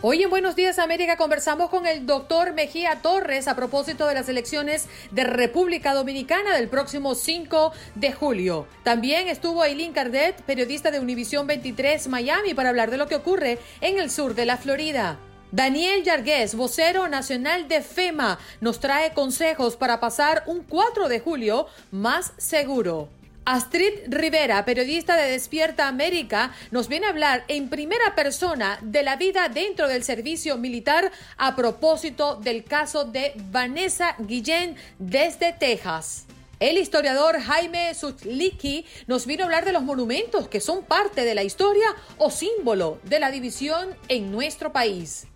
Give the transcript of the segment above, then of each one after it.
Hoy en Buenos Días América conversamos con el doctor Mejía Torres a propósito de las elecciones de República Dominicana del próximo 5 de julio. También estuvo Aileen Cardet, periodista de Univisión 23 Miami, para hablar de lo que ocurre en el sur de la Florida. Daniel Yargués, vocero nacional de FEMA, nos trae consejos para pasar un 4 de julio más seguro. Astrid Rivera, periodista de Despierta América, nos viene a hablar en primera persona de la vida dentro del servicio militar a propósito del caso de Vanessa Guillén desde Texas. El historiador Jaime Suchlicki nos vino a hablar de los monumentos que son parte de la historia o símbolo de la división en nuestro país.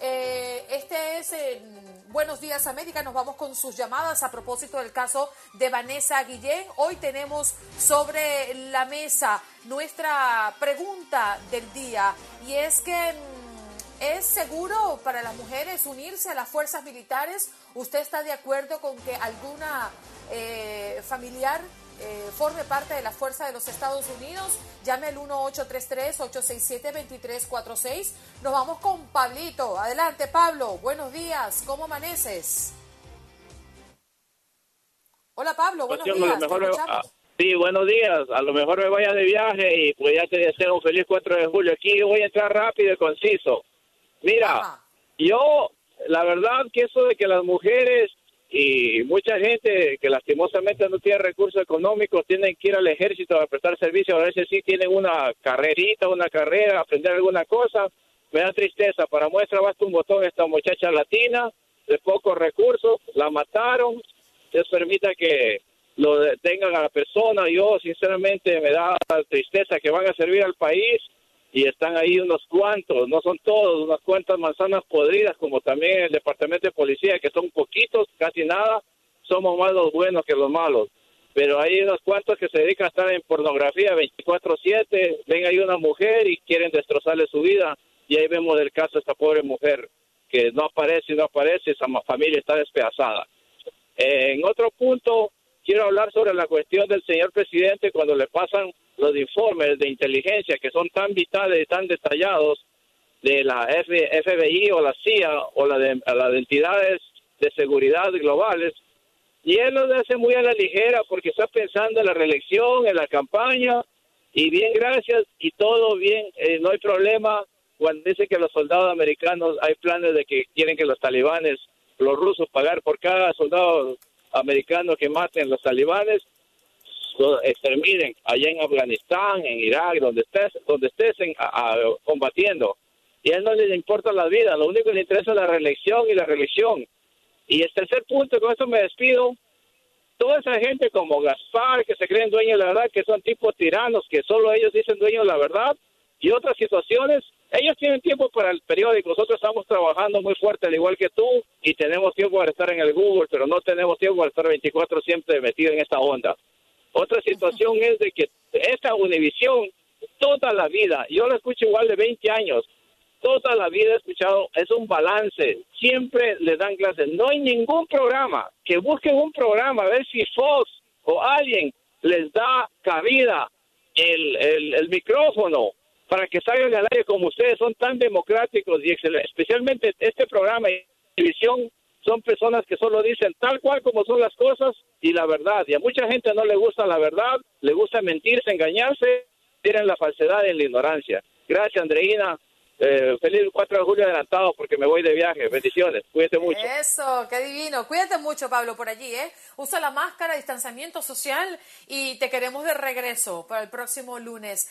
Eh, este es el Buenos días América, nos vamos con sus llamadas a propósito del caso de Vanessa Guillén. Hoy tenemos sobre la mesa nuestra pregunta del día y es que mm, ¿es seguro para las mujeres unirse a las fuerzas militares? ¿Usted está de acuerdo con que alguna eh, familiar eh, forme parte de la Fuerza de los Estados Unidos, llame al 1-833-867-2346. Nos vamos con Pablito. Adelante, Pablo. Buenos días. ¿Cómo amaneces? Hola, Pablo. Buenos días. mejor me- sí, buenos días. A lo mejor me vaya de viaje y pues ya te deseo un feliz 4 de julio. Aquí voy a entrar rápido y conciso. Mira, yo, la verdad que eso de que las mujeres y mucha gente que lastimosamente no tiene recursos económicos tienen que ir al ejército a prestar servicio, a veces sí tienen una carrerita, una carrera, aprender alguna cosa, me da tristeza. Para muestra basta un botón esta muchacha latina de pocos recursos, la mataron, Dios permita que lo detengan a la persona. Yo sinceramente me da tristeza que van a servir al país y están ahí unos cuantos, no son todos, unas cuantas manzanas podridas, como también el departamento de policía, que son poquitos, casi nada, somos más los buenos que los malos. Pero hay unos cuantos que se dedican a estar en pornografía 24/7, ven ahí una mujer y quieren destrozarle su vida, y ahí vemos el caso de esta pobre mujer, que no aparece y no aparece, esa familia está despedazada. En otro punto, quiero hablar sobre la cuestión del señor presidente cuando le pasan los informes de inteligencia que son tan vitales y tan detallados de la FBI o la CIA o la de, las entidades de seguridad globales. Y él lo hace muy a la ligera porque está pensando en la reelección, en la campaña, y bien, gracias, y todo bien, eh, no hay problema. Cuando dice que los soldados americanos hay planes de que quieren que los talibanes, los rusos, pagar por cada soldado americano que maten los talibanes, exterminen allá en Afganistán, en Irak, donde estés, donde estés combatiendo. Y a él no le importa la vida, lo único que le interesa es la reelección y la reelección. Y el tercer punto, con esto me despido, toda esa gente como Gaspar, que se creen dueños de la verdad, que son tipos tiranos, que solo ellos dicen dueños de la verdad, y otras situaciones, ellos tienen tiempo para el periódico, nosotros estamos trabajando muy fuerte, al igual que tú, y tenemos tiempo para estar en el Google, pero no tenemos tiempo para estar 24 siempre metido en esta onda. Otra situación es de que esta Univisión, toda la vida, yo la escucho igual de 20 años, toda la vida he escuchado, es un balance, siempre le dan clases, no hay ningún programa, que busquen un programa, a ver si Fox o alguien les da cabida el, el, micrófono para que salgan al aire como ustedes, son tan democráticos y especialmente este programa televisión son personas que solo dicen tal cual como son las cosas y la verdad. Y a mucha gente no le gusta la verdad, le gusta mentirse, engañarse, tienen la falsedad y la ignorancia. Gracias, Andreina. Eh, feliz 4 de julio adelantado porque me voy de viaje. Bendiciones. Cuídate mucho. Eso, qué divino. Cuídate mucho, Pablo, por allí, ¿eh? Usa la máscara, distanciamiento social y te queremos de regreso para el próximo lunes.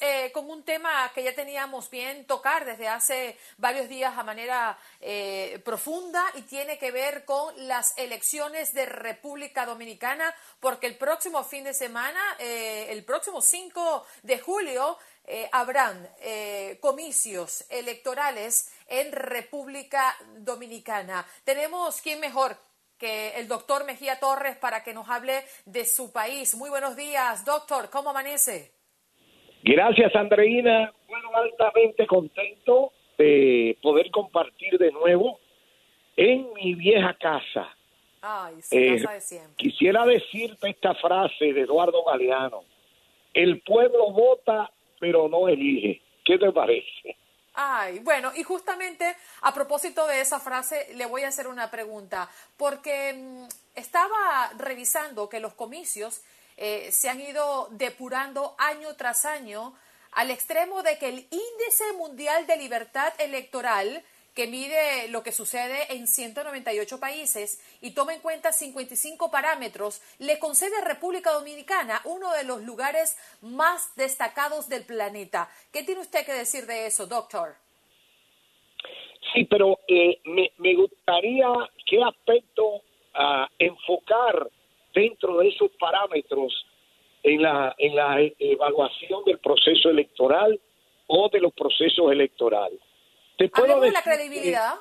Eh, con un tema que ya teníamos bien tocar desde hace varios días a manera eh, profunda y tiene que ver con las elecciones de República Dominicana, porque el próximo fin de semana, eh, el próximo 5 de julio, habrán comicios electorales en República Dominicana. Tenemos quién mejor que el doctor Mejía Torres para que nos hable de su país. Muy buenos días, doctor. ¿Cómo amanece? Gracias, Andreina. Bueno, altamente contento de poder compartir de nuevo en mi vieja casa. Ay, sí, casa de siempre. Quisiera decirte esta frase de Eduardo Galeano. El pueblo vota, pero no elige. ¿Qué te parece? Ay, bueno, y justamente a propósito de esa frase, le voy a hacer una pregunta, porque mm, estaba revisando que los comicios eh, se han ido depurando año tras año al extremo de que el índice mundial de libertad electoral que mide lo que sucede en 198 países y toma en cuenta 55 parámetros, le concede a República Dominicana uno de los lugares más destacados del planeta. ¿Qué tiene usted que decir de eso, doctor? Sí, pero eh, me, gustaría qué aspecto a enfocar dentro de esos parámetros en la, en la evaluación del proceso electoral o de los procesos electorales. Te puedo decir la credibilidad,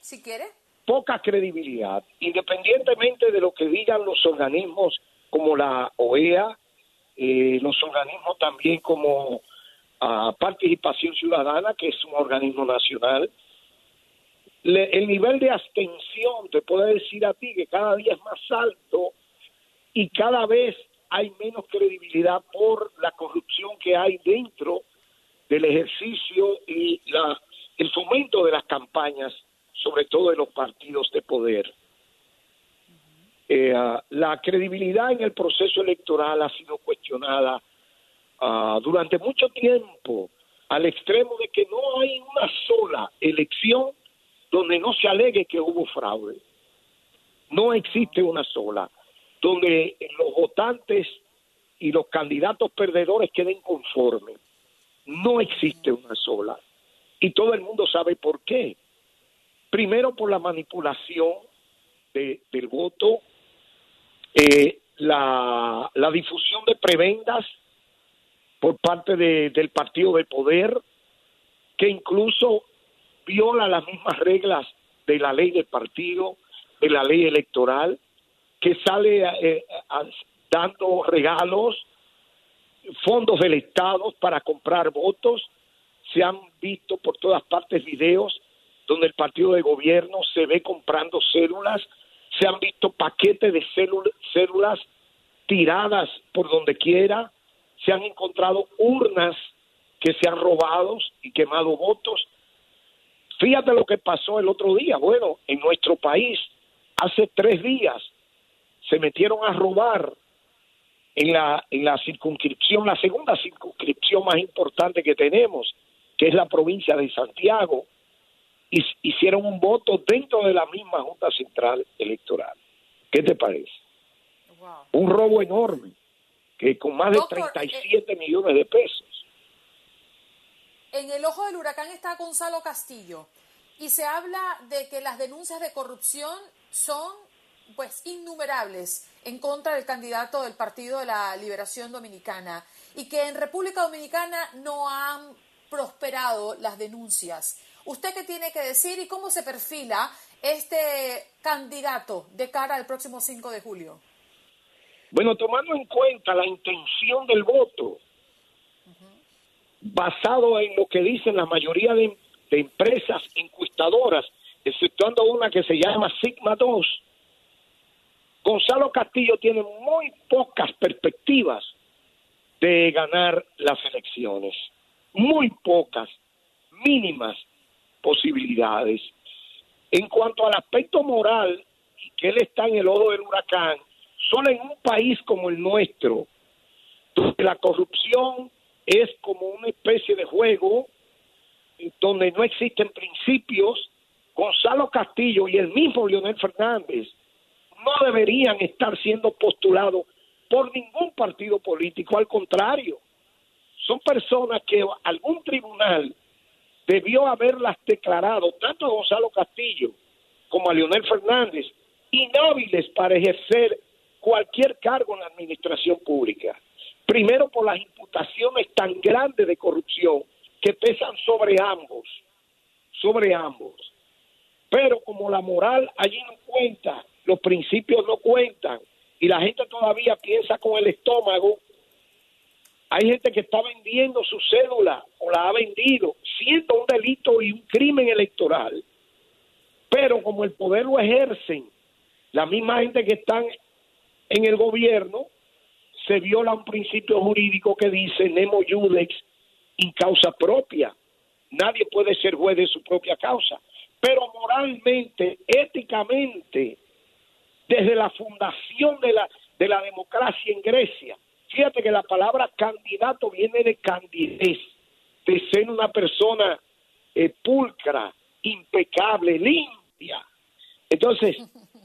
si quiere. Poca credibilidad, independientemente de lo que digan los organismos como la OEA, eh, los organismos también como ah, Participación Ciudadana, que es un organismo nacional, el nivel de abstención, te puedo decir a ti que cada día es más alto y cada vez hay menos credibilidad por la corrupción que hay dentro del ejercicio y la, el fomento de las campañas, sobre todo de los partidos de poder. Eh, ah, la credibilidad en el proceso electoral ha sido cuestionada ah, durante mucho tiempo, al extremo de que no hay una sola elección donde no se alegue que hubo fraude. No existe una sola donde los votantes y los candidatos perdedores queden conformes. No existe una sola. Y todo el mundo sabe por qué. Primero por la manipulación del voto, eh, la, difusión de prebendas por parte del partido de poder, que incluso viola las mismas reglas de la ley del partido, de la ley electoral, que sale eh, dando regalos, fondos del Estado para comprar votos. Se han visto por todas partes videos donde el partido de gobierno se ve comprando células, se han visto paquetes de células tiradas por donde quiera, se han encontrado urnas que se han robado y quemado votos. Fíjate lo que pasó el otro día. Bueno, en nuestro país, hace tres días, se metieron a robar en la, en la circunscripción, la segunda circunscripción más importante que tenemos, que es la provincia de Santiago, y hicieron un voto dentro de la misma Junta Central Electoral. ¿Qué te parece? Un robo enorme, que con más de 37 millones de pesos. En el ojo del huracán está Gonzalo Castillo y se habla de que las denuncias de corrupción son pues innumerables en contra del candidato del Partido de la Liberación Dominicana y que en República Dominicana no han prosperado las denuncias. ¿Usted qué tiene que decir y cómo se perfila este candidato de cara al próximo 5 de julio? Bueno, tomando en cuenta la intención del voto, basado en lo que dicen la mayoría de, empresas encuestadoras, exceptuando una que se llama Sigma 2, Gonzalo Castillo tiene muy pocas perspectivas de ganar las elecciones, muy pocas, mínimas posibilidades. En cuanto al aspecto moral, que él está en el ojo del huracán, solo en un país como el nuestro, donde la corrupción es como una especie de juego donde no existen principios, Gonzalo Castillo y el mismo Leonel Fernández no deberían estar siendo postulados por ningún partido político, al contrario, son personas que algún tribunal debió haberlas declarado, tanto a Gonzalo Castillo como a Leonel Fernández, inhábiles para ejercer cualquier cargo en la administración pública. Primero por las imputaciones tan grandes de corrupción que pesan sobre ambos, sobre ambos. Pero como la moral allí no cuenta, los principios no cuentan y la gente todavía piensa con el estómago, hay gente que está vendiendo su cédula o la ha vendido, siendo un delito y un crimen electoral. Pero como el poder lo ejercen, la misma gente que están en el gobierno, se viola un principio jurídico que dice nemo judex in causa propia. Nadie puede ser juez de su propia causa. Pero moralmente, éticamente, desde la fundación de la, de la democracia en Grecia, fíjate que la palabra candidato viene de candidez, de ser una persona eh, pulcra, impecable, limpia. Entonces,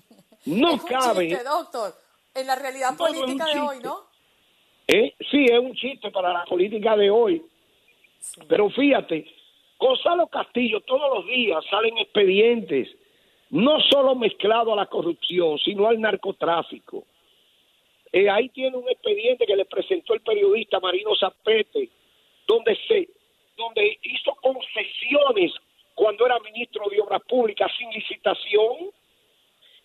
no cabe. doctor, en la realidad política de hoy, ¿no? ¿Eh? Sí, es un chiste para la política de hoy. Pero fíjate, Gonzalo Castillo todos los días salen expedientes, no solo mezclado a la corrupción, sino al narcotráfico. Eh, ahí tiene un expediente que le presentó el periodista Marino Zapete, donde se, donde hizo concesiones cuando era ministro de Obras Públicas sin licitación,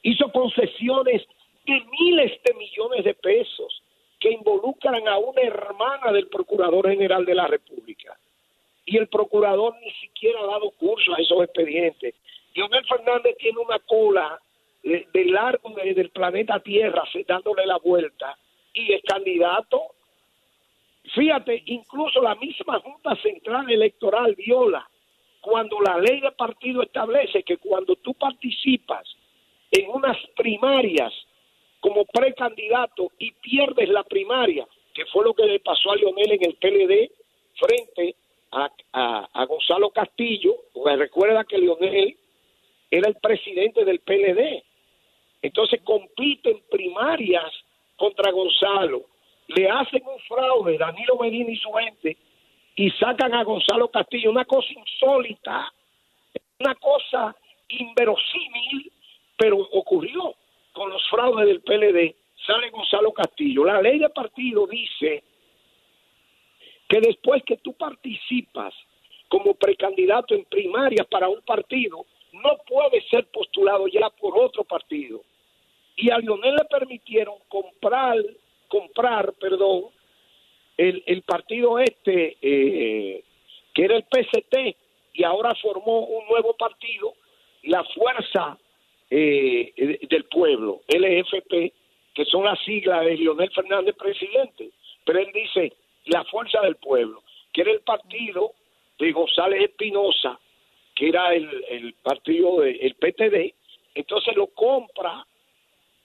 hizo concesiones de miles de millones de pesos que involucran a una hermana del Procurador General de la República. Y el procurador ni siquiera ha dado curso a esos expedientes. Leonel Fernández tiene una cola de, largo del planeta Tierra dándole la vuelta y es candidato. Fíjate, incluso la misma Junta Central Electoral viola cuando la ley de partido establece que cuando tú participas en unas primarias como precandidato y pierdes la primaria, que fue lo que le pasó a Lionel en el PLD frente a, a, Gonzalo Castillo, pues recuerda que Lionel era el presidente del PLD. Entonces compiten primarias contra Gonzalo, le hacen un fraude, Danilo Medina y su gente, y sacan a Gonzalo Castillo, una cosa insólita, una cosa inverosímil, pero ocurrió con los fraudes del PLD, sale Gonzalo Castillo. La ley de partido dice que después que tú participas como precandidato en primarias para un partido, no puede ser postulado ya por otro partido. Y a Lionel le permitieron comprar, comprar, perdón, el, partido este, eh, que era el PCT, y ahora formó un nuevo partido, la Fuerza eh, del Pueblo, LFP, que son las siglas de Lionel Fernández, presidente. Pero él dice la Fuerza del Pueblo, que era el partido de González Espinosa, que era el, el partido del PTD, entonces lo compra,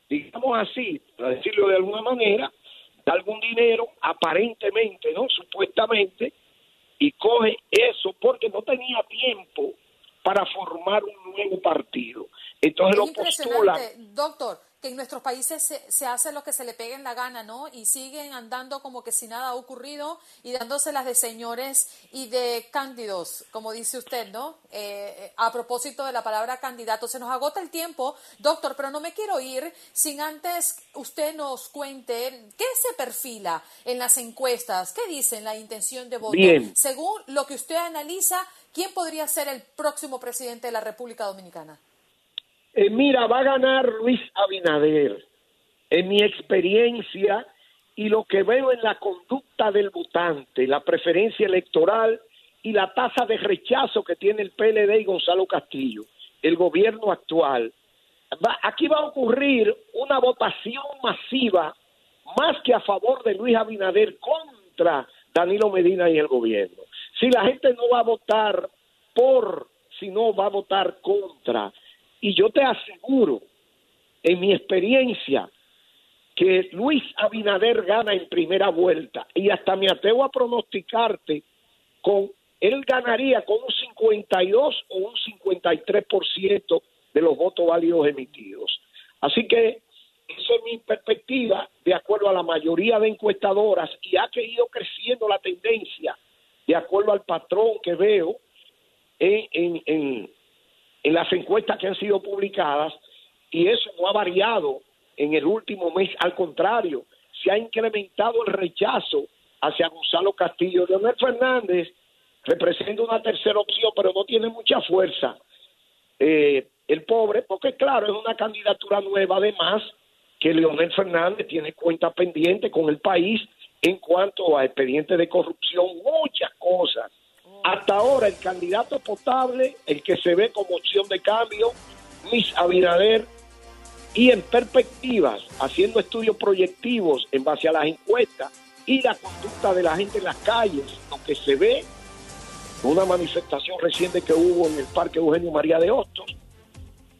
digamos así, para decirlo de alguna manera, da algún dinero, aparentemente, ¿no? Supuestamente, y coge eso porque no tenía tiempo para formar un nuevo partido. Entonces lo postulan. Doctor, que en nuestros países se, se, hace lo que se le pegue en la gana, ¿no? Y siguen andando como que si nada ha ocurrido y dándose las de señores y de cándidos, como dice usted, ¿no? Eh, a propósito de la palabra candidato, se nos agota el tiempo, doctor, pero no me quiero ir sin antes usted nos cuente qué se perfila en las encuestas, qué dicen la intención de voto. Bien. Según lo que usted analiza, ¿quién podría ser el próximo presidente de la República Dominicana? Eh, mira, va a ganar Luis Abinader. En mi experiencia y lo que veo en la conducta del votante, la preferencia electoral y la tasa de rechazo que tiene el PLD y Gonzalo Castillo, el gobierno actual. Va, aquí va a ocurrir una votación masiva más que a favor de Luis Abinader contra Danilo Medina y el gobierno. Si la gente no va a votar por, sino va a votar contra. Y yo te aseguro, en mi experiencia, que Luis Abinader gana en primera vuelta y hasta me atrevo a pronosticarte con él ganaría con un 52 o un 53% de los votos válidos emitidos. Así que esa es mi perspectiva de acuerdo a la mayoría de encuestadoras y ha ido creciendo la tendencia de acuerdo al patrón que veo en, en, en, en las encuestas que han sido publicadas y eso no ha variado en el último mes, al contrario, se ha incrementado el rechazo hacia Gonzalo Castillo. Leonel Fernández representa una tercera opción, pero no tiene mucha fuerza. Eh, el pobre, porque claro, es una candidatura nueva, además que Leonel Fernández tiene cuenta pendiente con el país en cuanto a expedientes de corrupción, muchas cosas hasta ahora el candidato potable, el que se ve como opción de cambio, Luis Abinader, y en perspectivas, haciendo estudios proyectivos en base a las encuestas y la conducta de la gente en las calles, lo que se ve, una manifestación reciente que hubo en el Parque Eugenio María de Hostos,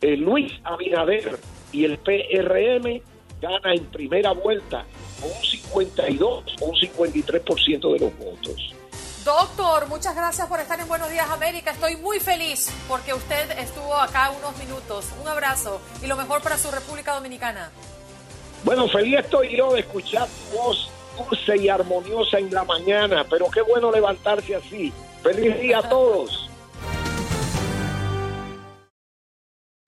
eh, Luis Abinader y el PRM gana en primera vuelta un 52 o un 53% de los votos. Doctor, muchas gracias por estar en Buenos Días América. Estoy muy feliz porque usted estuvo acá unos minutos. Un abrazo y lo mejor para su República Dominicana. Bueno, feliz estoy yo de escuchar tu voz dulce y armoniosa en la mañana, pero qué bueno levantarse así. Feliz día a todos.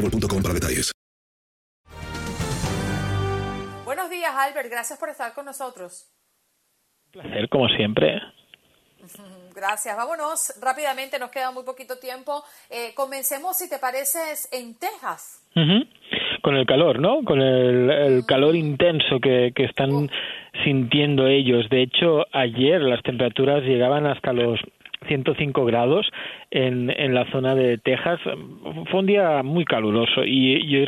boostmobile.com para detalles. Buenos días, Albert. Gracias por estar con nosotros. Un placer, como siempre. Gracias. Vámonos rápidamente, nos queda muy poquito tiempo. Eh, comencemos, si te parece, en Texas. Uh -huh. Con el calor, ¿no? Con el, el calor intenso que, que están uh. sintiendo ellos. De hecho, ayer las temperaturas llegaban hasta los 105 grados en, en la zona de Texas. Fue un día muy caluroso y, y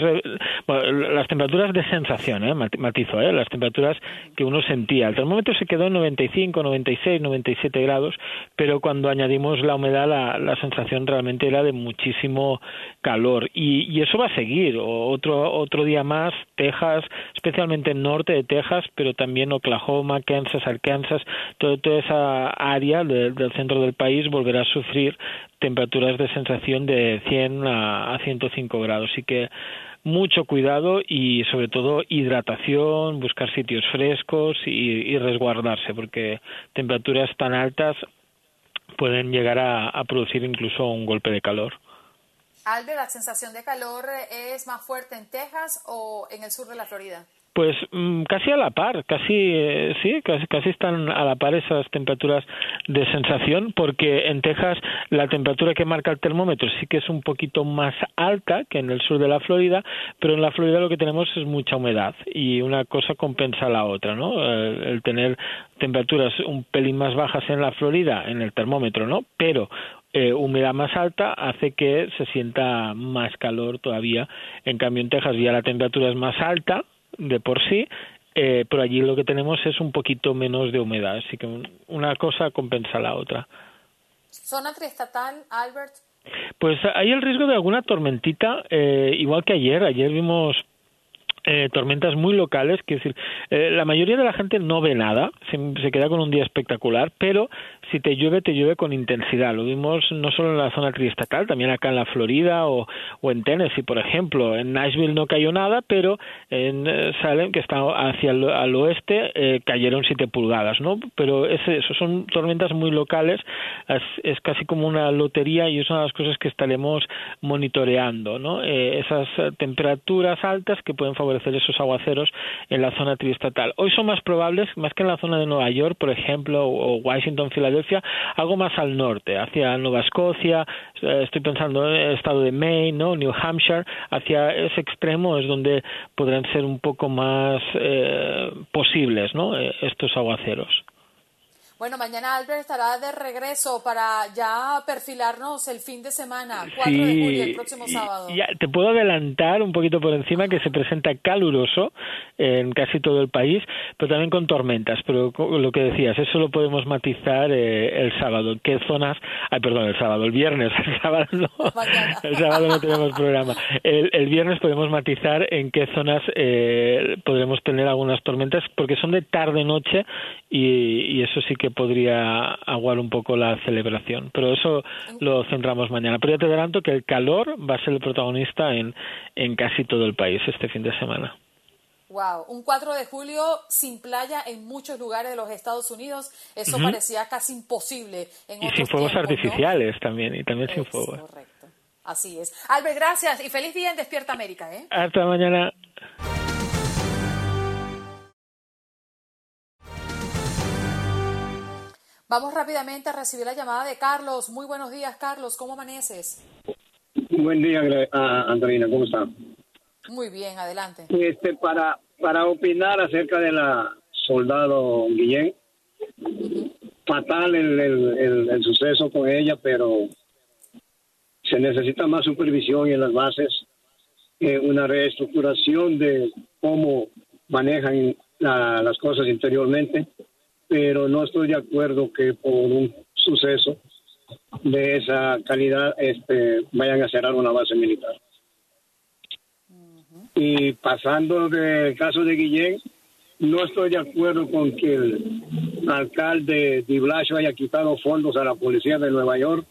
bueno, las temperaturas de sensación, ¿eh? matizo, ¿eh? las temperaturas que uno sentía. El termómetro se quedó en 95, 96, 97 grados, pero cuando añadimos la humedad la, la sensación realmente era de muchísimo calor y, y eso va a seguir. Otro, otro día más, Texas, especialmente el norte de Texas, pero también Oklahoma, Kansas, Arkansas, todo, toda esa área de, del centro del país país volverá a sufrir temperaturas de sensación de 100 a, 105 grados. Así que mucho cuidado y sobre todo hidratación, buscar sitios frescos y, resguardarse, porque temperaturas tan altas pueden llegar a producir incluso un golpe de calor. Albert, ¿la sensación de calor es más fuerte en Texas o en el sur de la Florida? Pues mm, casi a la par, casi eh, sí, casi, casi están a la par esas temperaturas de sensación, porque en Texas la temperatura que marca el termómetro sí que es un poquito más alta que en el sur de la Florida, pero en la Florida lo que tenemos es mucha humedad y una cosa compensa a la otra, ¿no? El, tener temperaturas un pelín más bajas en la Florida, en el termómetro, ¿no? Pero eh, humedad más alta hace que se sienta más calor todavía. En cambio, en Texas ya la temperatura es más alta, de por sí, eh, pero allí lo que tenemos es un poquito menos de humedad, así que una cosa compensa la otra. ¿Zona triestatal, Albert? Pues hay el riesgo de alguna tormentita, eh, igual que ayer. Ayer vimos eh, tormentas muy locales, que decir, eh, la mayoría de la gente no ve nada, se, queda con un día espectacular, pero si te llueve, te llueve con intensidad. Lo vimos no solo en la zona triestatal, también acá en la Florida o, en Tennessee, por ejemplo. En Nashville no cayó nada, pero en eh, Salem, que está hacia el al oeste, eh, cayeron siete pulgadas, ¿no? Pero ese, eso son tormentas muy locales, es, es, casi como una lotería y es una de las cosas que estaremos monitoreando, ¿no? esas temperaturas altas que pueden favorecer esos aguaceros en la zona triestatal. Hoy son más probables, más que en la zona de Nueva York, por ejemplo, o Washington, Filadelfia, algo más al norte, hacia Nueva Escocia, eh, estoy pensando en el estado de Maine, ¿no? New Hampshire, hacia ese extremo es donde podrán ser un poco más eh, posibles ¿no? Eh, estos aguaceros. Bueno, mañana Albert estará de regreso para ya perfilarnos el fin de semana, 4 de julio, el próximo sábado. Ya, te puedo adelantar un poquito por encima que se presenta caluroso en casi todo el país, pero también con tormentas. Pero lo que decías, eso lo podemos matizar eh, el sábado. ¿Qué zonas? Ay, perdón, el sábado, el viernes. El sábado no, el sábado no tenemos programa. El, viernes podemos matizar en qué zonas eh, podremos tener algunas tormentas, porque son de tarde-noche y, y eso sí que podría aguar un poco la celebración. Pero eso lo centramos mañana. Pero ya te adelanto que el calor va a ser el protagonista en, en casi todo el país este fin de semana. Wow, un 4 de julio sin playa en muchos lugares de los Estados Unidos, eso parecía casi imposible. En y sin fuegos artificiales también, y también sin fuegos. Correcto, así es. Albert, gracias y feliz día en Despierta América. ¿eh? Hasta mañana. Vamos rápidamente a recibir la llamada de Carlos. Muy buenos días, Carlos. ¿Cómo amaneces? Buen día, Andreina. ¿Cómo está? Muy bien, adelante. Este, para, para opinar acerca de la soldado Guillén, fatal el, el, el, suceso con ella, pero se necesita más supervisión en las bases, eh, una reestructuración de cómo manejan las cosas interiormente pero no estoy de acuerdo que por un suceso de esa calidad este, vayan a cerrar una base militar. Y pasando del caso de Guillén, no estoy de acuerdo con que el alcalde de Blasio haya quitado fondos a la policía de Nueva York,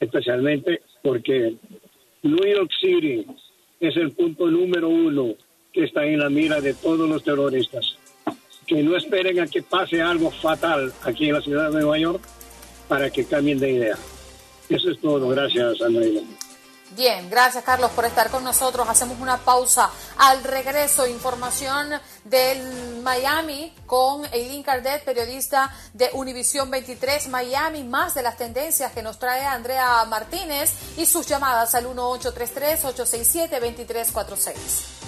especialmente porque New York City es el punto número uno que está en la mira de todos los terroristas que no esperen a que pase algo fatal aquí en la ciudad de Nueva York para que cambien de idea. Eso es todo. Gracias, Andrea. Bien, gracias Carlos por estar con nosotros. Hacemos una pausa. Al regreso, información del Miami con Eileen Cardet, periodista de Univisión 23 Miami, más de las tendencias que nos trae Andrea Martínez y sus llamadas al 1833-867-2346.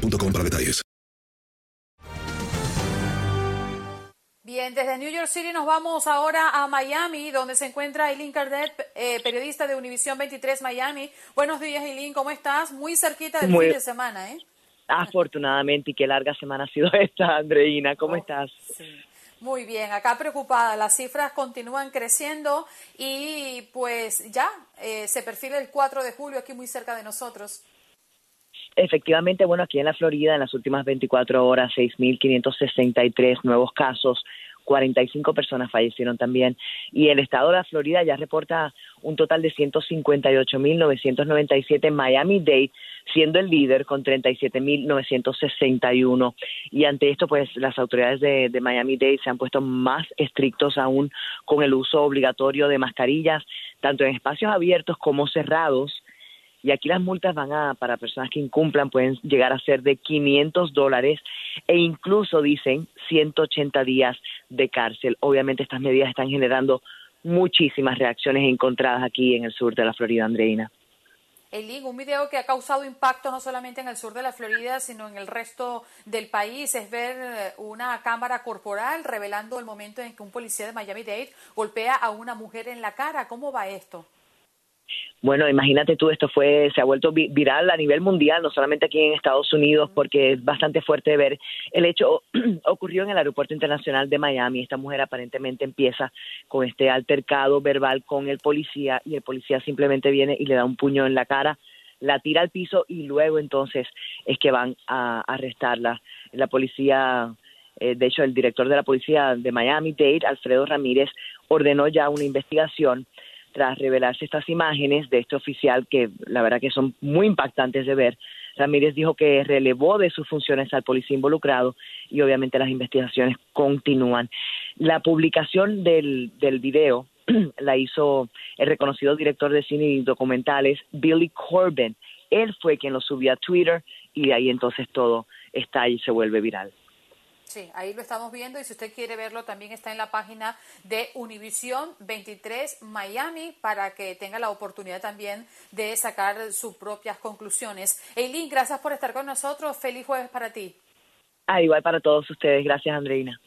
para detalles. Bien, desde New York City nos vamos ahora a Miami, donde se encuentra Eileen Cardet, eh, periodista de Univisión 23 Miami. Buenos días, Eileen, ¿cómo estás? Muy cerquita del fin de semana, ¿eh? Afortunadamente, y qué larga semana ha sido esta, Andreina. ¿Cómo oh, estás? Muy bien, acá preocupada. Las cifras continúan creciendo y pues ya eh, se perfila el 4 de julio aquí muy cerca de nosotros. Efectivamente, bueno, aquí en la Florida en las últimas 24 horas 6.563 nuevos casos, 45 personas fallecieron también. Y el estado de la Florida ya reporta un total de 158.997 Miami-Dade siendo el líder con 37.961 y ante esto pues las autoridades de, de Miami-Dade se han puesto más estrictos aún con el uso obligatorio de mascarillas tanto en espacios abiertos como cerrados y aquí las multas van a, para personas que incumplan, pueden llegar a ser de 500 dólares e incluso dicen 180 días de cárcel. Obviamente estas medidas están generando muchísimas reacciones encontradas aquí en el sur de la Florida, Andreina. El un video que ha causado impacto no solamente en el sur de la Florida, sino en el resto del país, es ver eh, una cámara corporal revelando el momento en que un policía de Miami-Dade golpea a una mujer en la cara. ¿Cómo va esto? Bueno, imagínate tú, esto fue, se ha vuelto viral a nivel mundial, no solamente aquí en Estados Unidos, porque es bastante fuerte ver. El hecho ocurrió en el Aeropuerto Internacional de Miami. Esta mujer aparentemente empieza con este altercado verbal con el policía y el policía simplemente viene y le da un puño en la cara, la tira al piso y luego entonces es que van a arrestarla. La policía, eh, de hecho, el director de la policía de Miami, Dade, Alfredo Ramírez, ordenó ya una investigación tras revelarse estas imágenes de este oficial que la verdad que son muy impactantes de ver, Ramírez dijo que relevó de sus funciones al policía involucrado y obviamente las investigaciones continúan. La publicación del, del video la hizo el reconocido director de cine y documentales Billy Corbin. Él fue quien lo subió a Twitter y de ahí entonces todo está y se vuelve viral. Sí, ahí lo estamos viendo y si usted quiere verlo también está en la página de Univision 23 Miami para que tenga la oportunidad también de sacar sus propias conclusiones. Eileen, gracias por estar con nosotros. Feliz jueves para ti. Ah, igual para todos ustedes. Gracias, Andreina.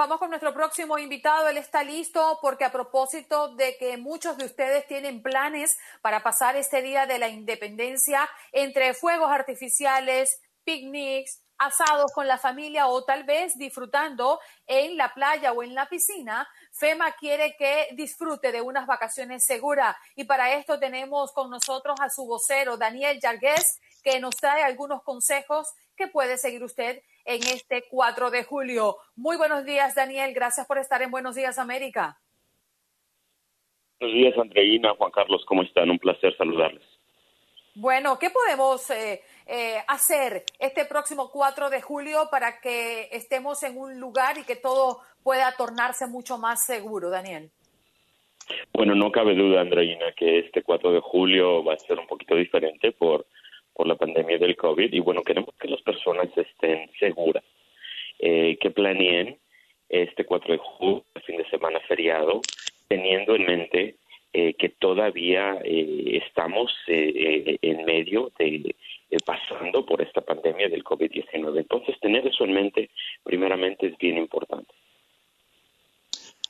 Vamos con nuestro próximo invitado. Él está listo porque a propósito de que muchos de ustedes tienen planes para pasar este día de la independencia entre fuegos artificiales, picnics, asados con la familia o tal vez disfrutando en la playa o en la piscina, FEMA quiere que disfrute de unas vacaciones seguras y para esto tenemos con nosotros a su vocero Daniel Yargués que nos trae algunos consejos que puede seguir usted en este 4 de julio. Muy buenos días, Daniel. Gracias por estar en Buenos Días, América. Buenos días, Andreina, Juan Carlos, ¿cómo están? Un placer saludarles. Bueno, ¿qué podemos eh, eh, hacer este próximo 4 de julio para que estemos en un lugar y que todo pueda tornarse mucho más seguro, Daniel? Bueno, no cabe duda, Andreina, que este 4 de julio va a ser un poquito diferente por por la pandemia del COVID y bueno, queremos que las personas estén seguras, eh, que planeen este 4 de julio, fin de semana feriado, teniendo en mente eh, que todavía eh, estamos en medio de pasando por esta pandemia del COVID-19. Entonces, tener eso en mente, primeramente, es bien importante.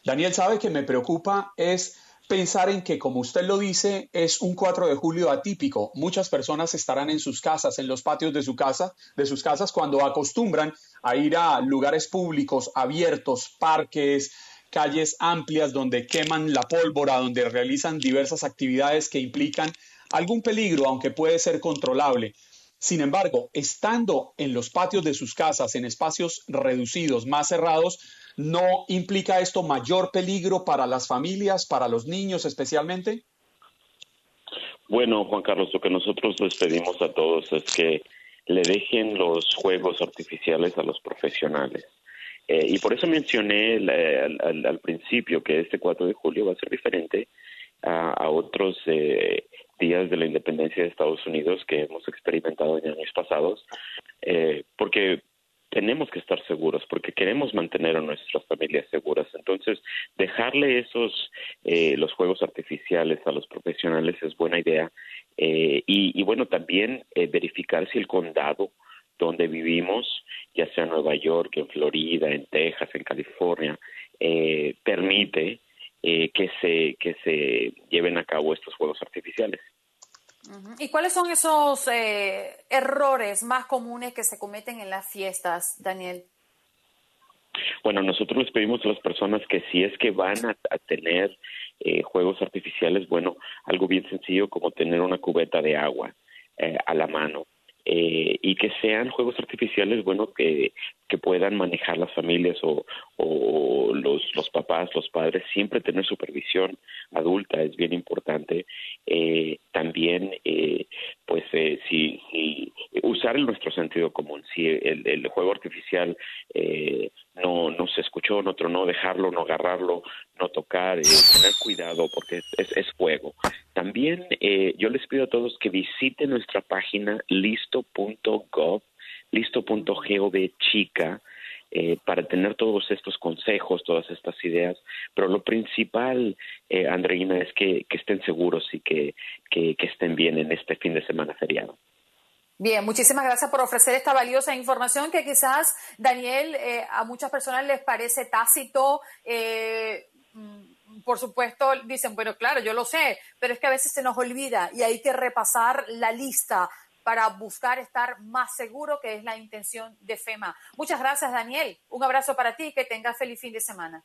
Daniel, sabe que me preocupa es pensar en que, como usted lo dice, es un 4 de julio atípico. Muchas personas estarán en sus casas, en los patios de de sus casas, cuando acostumbran a ir a lugares públicos abiertos, parques, calles amplias donde queman la pólvora, donde realizan diversas actividades que implican algún peligro, aunque puede ser controlable. Sin embargo, estando en los patios de sus casas, en espacios reducidos, más cerrados, ¿No implica esto mayor peligro para las familias, para los niños especialmente? Bueno, Juan Carlos, lo que nosotros les pedimos a todos es que le dejen los juegos artificiales a los profesionales. Eh, y por eso mencioné al, principio que este 4 de julio va a ser diferente a, otros eh, días de la independencia de Estados Unidos que hemos experimentado en años pasados, eh, porque tenemos que estar seguros porque queremos mantener a nuestras familias seguras. Entonces, dejarle esos, eh, los juegos artificiales a los profesionales es buena idea. Eh, y, bueno, también eh, verificar si el condado donde vivimos, ya sea en Nueva York, en Florida, en Texas, en California, permite que, se, que se lleven a cabo estos juegos artificiales. ¿Y cuáles son esos eh, errores más comunes que se cometen en las fiestas, Daniel? Bueno, nosotros les pedimos a las personas que si es que van a, tener eh, juegos artificiales, bueno, algo bien sencillo como tener una cubeta de agua eh, a la mano. y que sean juegos artificiales, bueno, que, que puedan manejar las familias o, o los, los papás, los padres, siempre tener supervisión adulta es bien importante. Eh, también, eh, pues, eh, si, usar nuestro sentido común. Si el, juego artificial eh, no, no se escuchó, no dejarlo, no agarrarlo, no tocar, eh, tener cuidado porque es, es, fuego. También eh, yo les pido a todos que visiten nuestra página listo.gov listo.gov chica eh, para tener todos estos consejos, todas estas ideas, pero lo principal, eh, Andreina, es que, estén seguros y que, estén bien en este fin de semana feriado. Bien, muchísimas gracias por ofrecer esta valiosa información que quizás, Daniel, eh, a muchas personas les parece tácito. Mm, por supuesto, dicen, bueno, claro, yo lo sé, pero es que a veces se nos olvida y hay que repasar la lista para buscar estar más seguro, que es la intención de FEMA. Muchas gracias, Daniel. Un abrazo para ti y que tengas feliz fin de semana.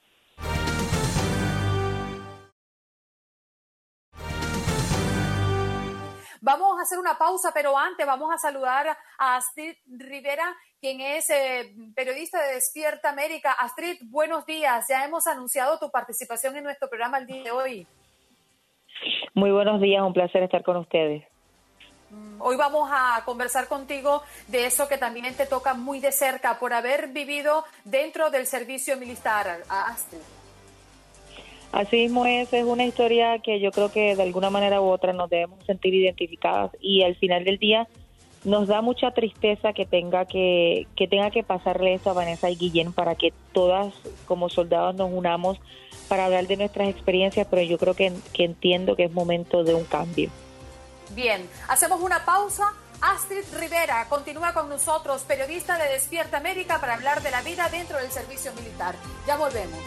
Vamos a hacer una pausa, pero antes vamos a saludar a Astrid Rivera, quien es eh, periodista de Despierta América. Astrid, buenos días. Ya hemos anunciado tu participación en nuestro programa el día de hoy. Muy buenos días, un placer estar con ustedes. Hoy vamos a conversar contigo de eso que también te toca muy de cerca por haber vivido dentro del servicio militar. Así mismo es, es una historia que yo creo que de alguna manera u otra nos debemos sentir identificadas y al final del día nos da mucha tristeza que tenga que, que tenga que pasarle eso a Vanessa y Guillén para que todas como soldados nos unamos para hablar de nuestras experiencias, pero yo creo que, que entiendo que es momento de un cambio. Bien, hacemos una pausa. Astrid Rivera continúa con nosotros, periodista de Despierta América, para hablar de la vida dentro del servicio militar. Ya volvemos.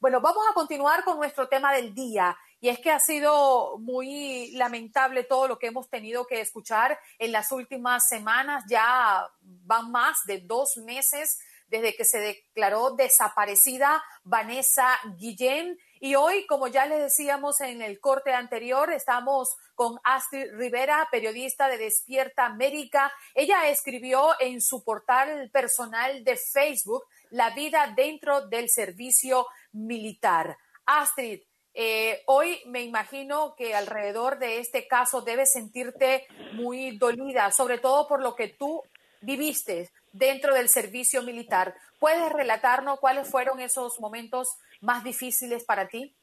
Bueno, vamos a continuar con nuestro tema del día. Y es que ha sido muy lamentable todo lo que hemos tenido que escuchar en las últimas semanas. Ya van más de dos meses desde que se declaró desaparecida Vanessa Guillén. Y hoy, como ya les decíamos en el corte anterior, estamos con Astrid Rivera, periodista de Despierta América. Ella escribió en su portal personal de Facebook La vida dentro del servicio militar. Astrid, eh, hoy me imagino que alrededor de este caso debes sentirte muy dolida, sobre todo por lo que tú viviste dentro del servicio militar. ¿Puedes relatarnos cuáles fueron esos momentos más difíciles para ti?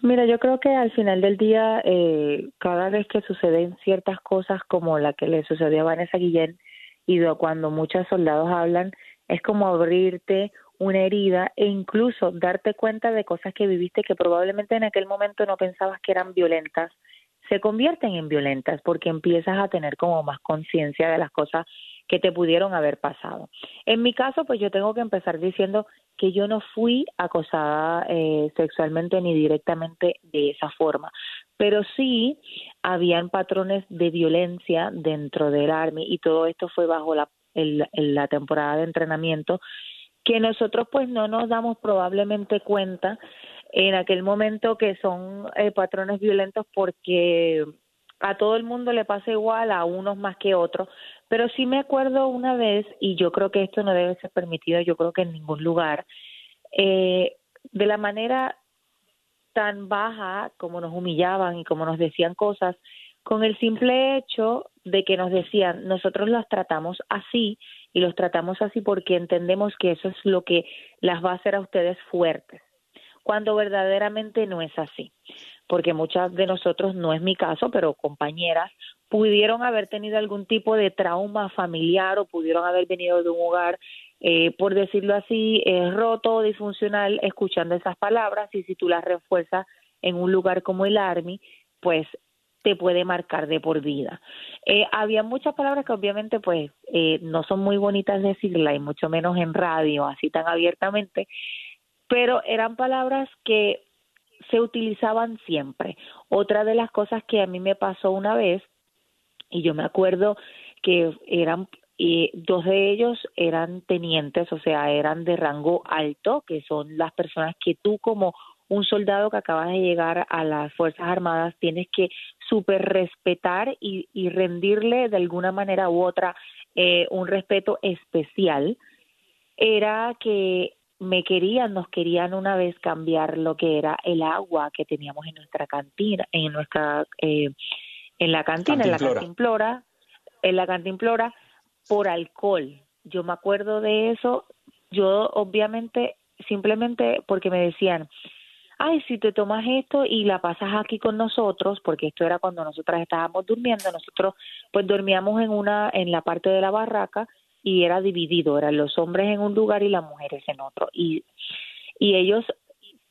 Mira, yo creo que al final del día, eh, cada vez que suceden ciertas cosas como la que le sucedió a Vanessa Guillén y cuando muchos soldados hablan, es como abrirte una herida e incluso darte cuenta de cosas que viviste que probablemente en aquel momento no pensabas que eran violentas, se convierten en violentas porque empiezas a tener como más conciencia de las cosas que te pudieron haber pasado. En mi caso, pues yo tengo que empezar diciendo que yo no fui acosada eh, sexualmente ni directamente de esa forma, pero sí habían patrones de violencia dentro del Army y todo esto fue bajo la, la temporada de entrenamiento que nosotros pues no nos damos probablemente cuenta en aquel momento que son eh, patrones violentos porque a todo el mundo le pasa igual, a unos más que otros, pero sí me acuerdo una vez, y yo creo que esto no debe ser permitido, yo creo que en ningún lugar, eh, de la manera tan baja como nos humillaban y como nos decían cosas, con el simple hecho de que nos decían, nosotros los tratamos así y los tratamos así porque entendemos que eso es lo que las va a hacer a ustedes fuertes, cuando verdaderamente no es así porque muchas de nosotros, no es mi caso, pero compañeras, pudieron haber tenido algún tipo de trauma familiar o pudieron haber venido de un hogar, eh, por decirlo así, eh, roto disfuncional, escuchando esas palabras y si tú las refuerzas en un lugar como el Army, pues te puede marcar de por vida. Eh, había muchas palabras que obviamente pues eh, no son muy bonitas decirlas y mucho menos en radio, así tan abiertamente, pero eran palabras que se utilizaban siempre. Otra de las cosas que a mí me pasó una vez, y yo me acuerdo que eran dos de ellos eran tenientes, o sea, eran de rango alto, que son las personas que tú como un soldado que acabas de llegar a las Fuerzas Armadas tienes que super respetar y, y rendirle de alguna manera u otra eh, un respeto especial, era que me querían, nos querían una vez cambiar lo que era el agua que teníamos en nuestra cantina, en nuestra, eh, en la cantina, en la cantimplora, en la cantimplora, por alcohol. Yo me acuerdo de eso, yo obviamente, simplemente porque me decían, ay, si te tomas esto y la pasas aquí con nosotros, porque esto era cuando nosotras estábamos durmiendo, nosotros pues dormíamos en una, en la parte de la barraca y era dividido, eran los hombres en un lugar y las mujeres en otro. Y, y ellos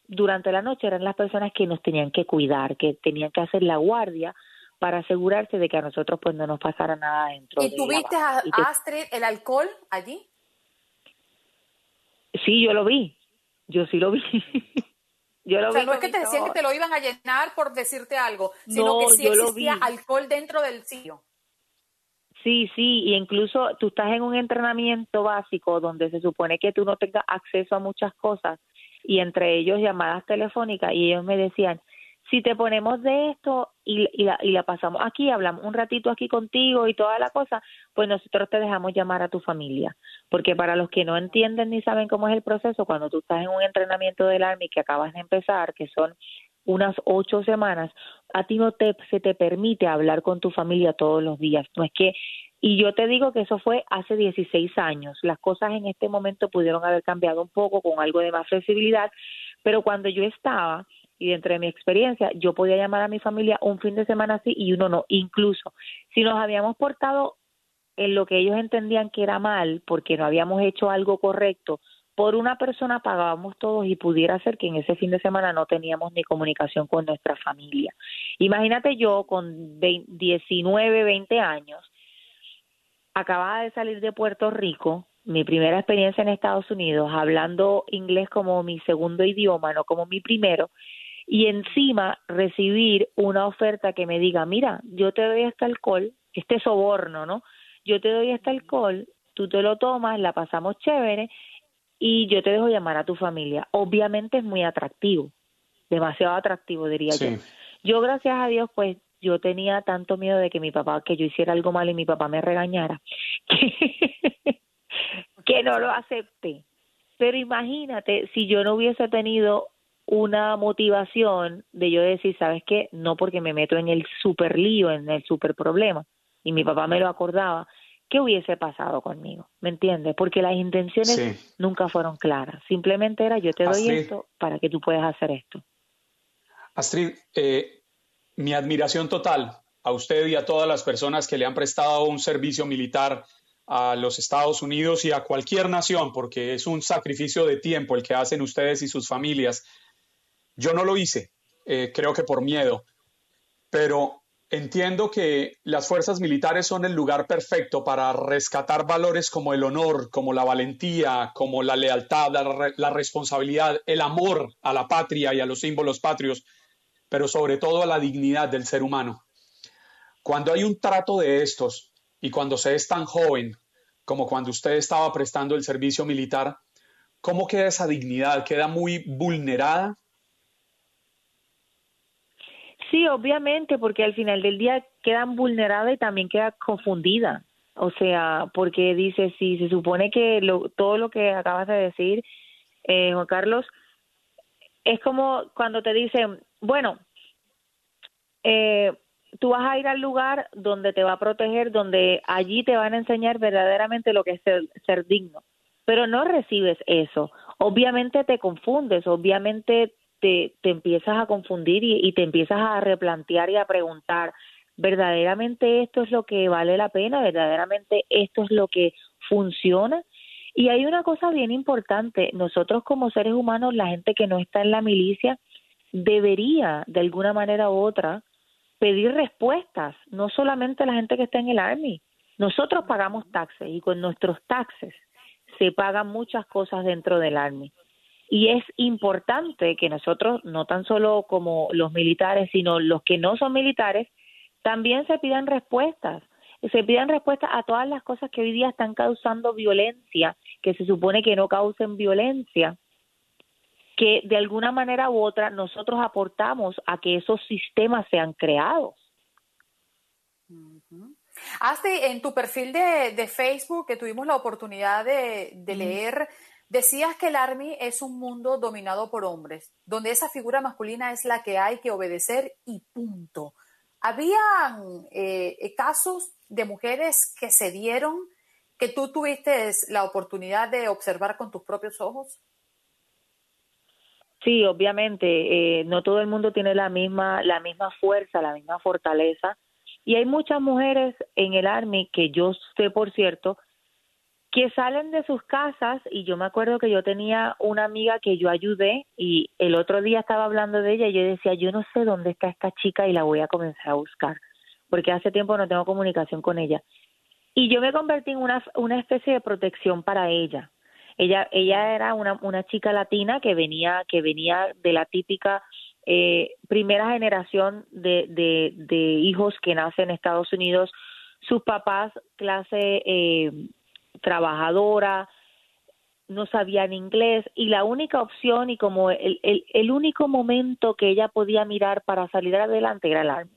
durante la noche eran las personas que nos tenían que cuidar, que tenían que hacer la guardia para asegurarse de que a nosotros pues no nos pasara nada dentro. ¿Y tuviste a, Astrid el alcohol allí? Sí, yo lo vi, yo sí lo vi. Yo lo o sea, no es que te decían que te lo iban a llenar por decirte algo, sino que sí existía alcohol dentro del sitio. Sí, sí, y incluso tú estás en un entrenamiento básico donde se supone que tú no tengas acceso a muchas cosas y entre ellos llamadas telefónicas y ellos me decían, si te ponemos de esto y, la, y la pasamos aquí, hablamos un ratito aquí contigo y toda la cosa, pues nosotros te dejamos llamar a tu familia. Porque para los que no entienden ni saben cómo es el proceso, cuando tú estás en un entrenamiento del Army que acabas de empezar, que son unas ocho semanas, a ti no te, se te permite hablar con tu familia todos los días. No es que, y yo te digo que eso fue hace 16 años. Las cosas en este momento pudieron haber cambiado un poco con algo de más flexibilidad, pero cuando yo estaba, y dentro de mi experiencia, yo podía llamar a mi familia un fin de semana así y uno no. Incluso si nos habíamos portado en lo que ellos entendían que era mal, porque no habíamos hecho algo correcto, por una persona pagábamos todos y pudiera ser que en ese fin de semana no teníamos ni comunicación con nuestra familia. Imagínate yo con 19, 20 años, acababa de salir de Puerto Rico, mi primera experiencia en Estados Unidos, hablando inglés como mi segundo idioma, no como mi primero, y encima recibir una oferta que me diga, mira, yo te doy este alcohol, este soborno, ¿no? Yo te doy este alcohol, tú te lo tomas, la pasamos chévere y yo te dejo llamar a tu familia. Obviamente es muy atractivo, demasiado atractivo diría yo. Yo gracias a Dios pues yo tenía tanto miedo de que mi papá, que yo hiciera algo mal y mi papá me regañara, que, que no lo acepté. Pero imagínate si yo no hubiese tenido una motivación de yo decir, ¿sabes qué? No porque me meto en el super lío, en el super problema, y mi papá me lo acordaba, ¿qué hubiese pasado conmigo? ¿Me entiendes? Porque las intenciones nunca fueron claras, simplemente era yo te doy esto para que tú puedas hacer esto. Astrid, eh, mi admiración total a usted y a todas las personas que le han prestado un servicio militar a los Estados Unidos y a cualquier nación, porque es un sacrificio de tiempo el que hacen ustedes y sus familias yo no lo hice, eh, creo que por miedo, pero entiendo que las fuerzas militares son el lugar perfecto para rescatar valores como el honor, como la valentía, como la lealtad, la, responsabilidad, el amor a la patria y a los símbolos patrios, pero sobre todo a la dignidad del ser humano. Cuando hay un trato de estos y cuando se es tan joven como cuando usted estaba prestando el servicio militar, ¿cómo queda esa dignidad? ¿Queda muy vulnerada? Sí, obviamente, porque al final del día quedan vulneradas y también queda confundida. O sea, porque dice, si se supone que lo, todo lo que acabas de decir, eh, Juan Carlos, es como cuando te dicen, bueno, eh, tú vas a ir al lugar donde te va a proteger, donde allí te van a enseñar verdaderamente lo que es ser, ser digno, pero no recibes eso. Obviamente te confundes, obviamente te, te empiezas a confundir y, y te empiezas a replantear y a preguntar, ¿verdaderamente esto es lo que vale la pena? ¿Verdaderamente esto es lo que funciona? Y hay una cosa bien importante, nosotros como seres humanos, la gente que no está en la milicia, debería de alguna manera u otra pedir respuestas, no solamente la gente que está en el Army. Nosotros pagamos taxes y con nuestros taxes se pagan muchas cosas dentro del Army. Y es importante que nosotros, no tan solo como los militares, sino los que no son militares, también se pidan respuestas. Se pidan respuestas a todas las cosas que hoy día están causando violencia, que se supone que no causen violencia, que de alguna manera u otra nosotros aportamos a que esos sistemas sean creados. Hasta en tu perfil de, de, Facebook, que tuvimos la oportunidad de, de leer, decías que el Army es un mundo dominado por hombres, donde esa figura masculina es la que hay que obedecer y punto. ¿Habían eh, casos de mujeres que se dieron que tú tuviste la oportunidad de observar con tus propios ojos? Sí, obviamente, eh, no todo el mundo tiene la misma, la misma fuerza, la misma fortaleza. Y hay muchas mujeres en el Army que yo sé, por cierto, que salen de sus casas y yo me acuerdo que yo tenía una amiga que yo ayudé y el otro día estaba hablando de ella y yo decía, yo no sé dónde está esta chica y la voy a comenzar a buscar, porque hace tiempo no tengo comunicación con ella. Y yo me convertí en una, una especie de protección para ella. Ella, ella era una, una chica latina que venía, que venía de la típica eh, primera generación de, de, de hijos que nacen en Estados Unidos, sus papás clase eh, trabajadora, no sabían inglés y la única opción y como el, el, único momento que ella podía mirar para salir adelante era el Army.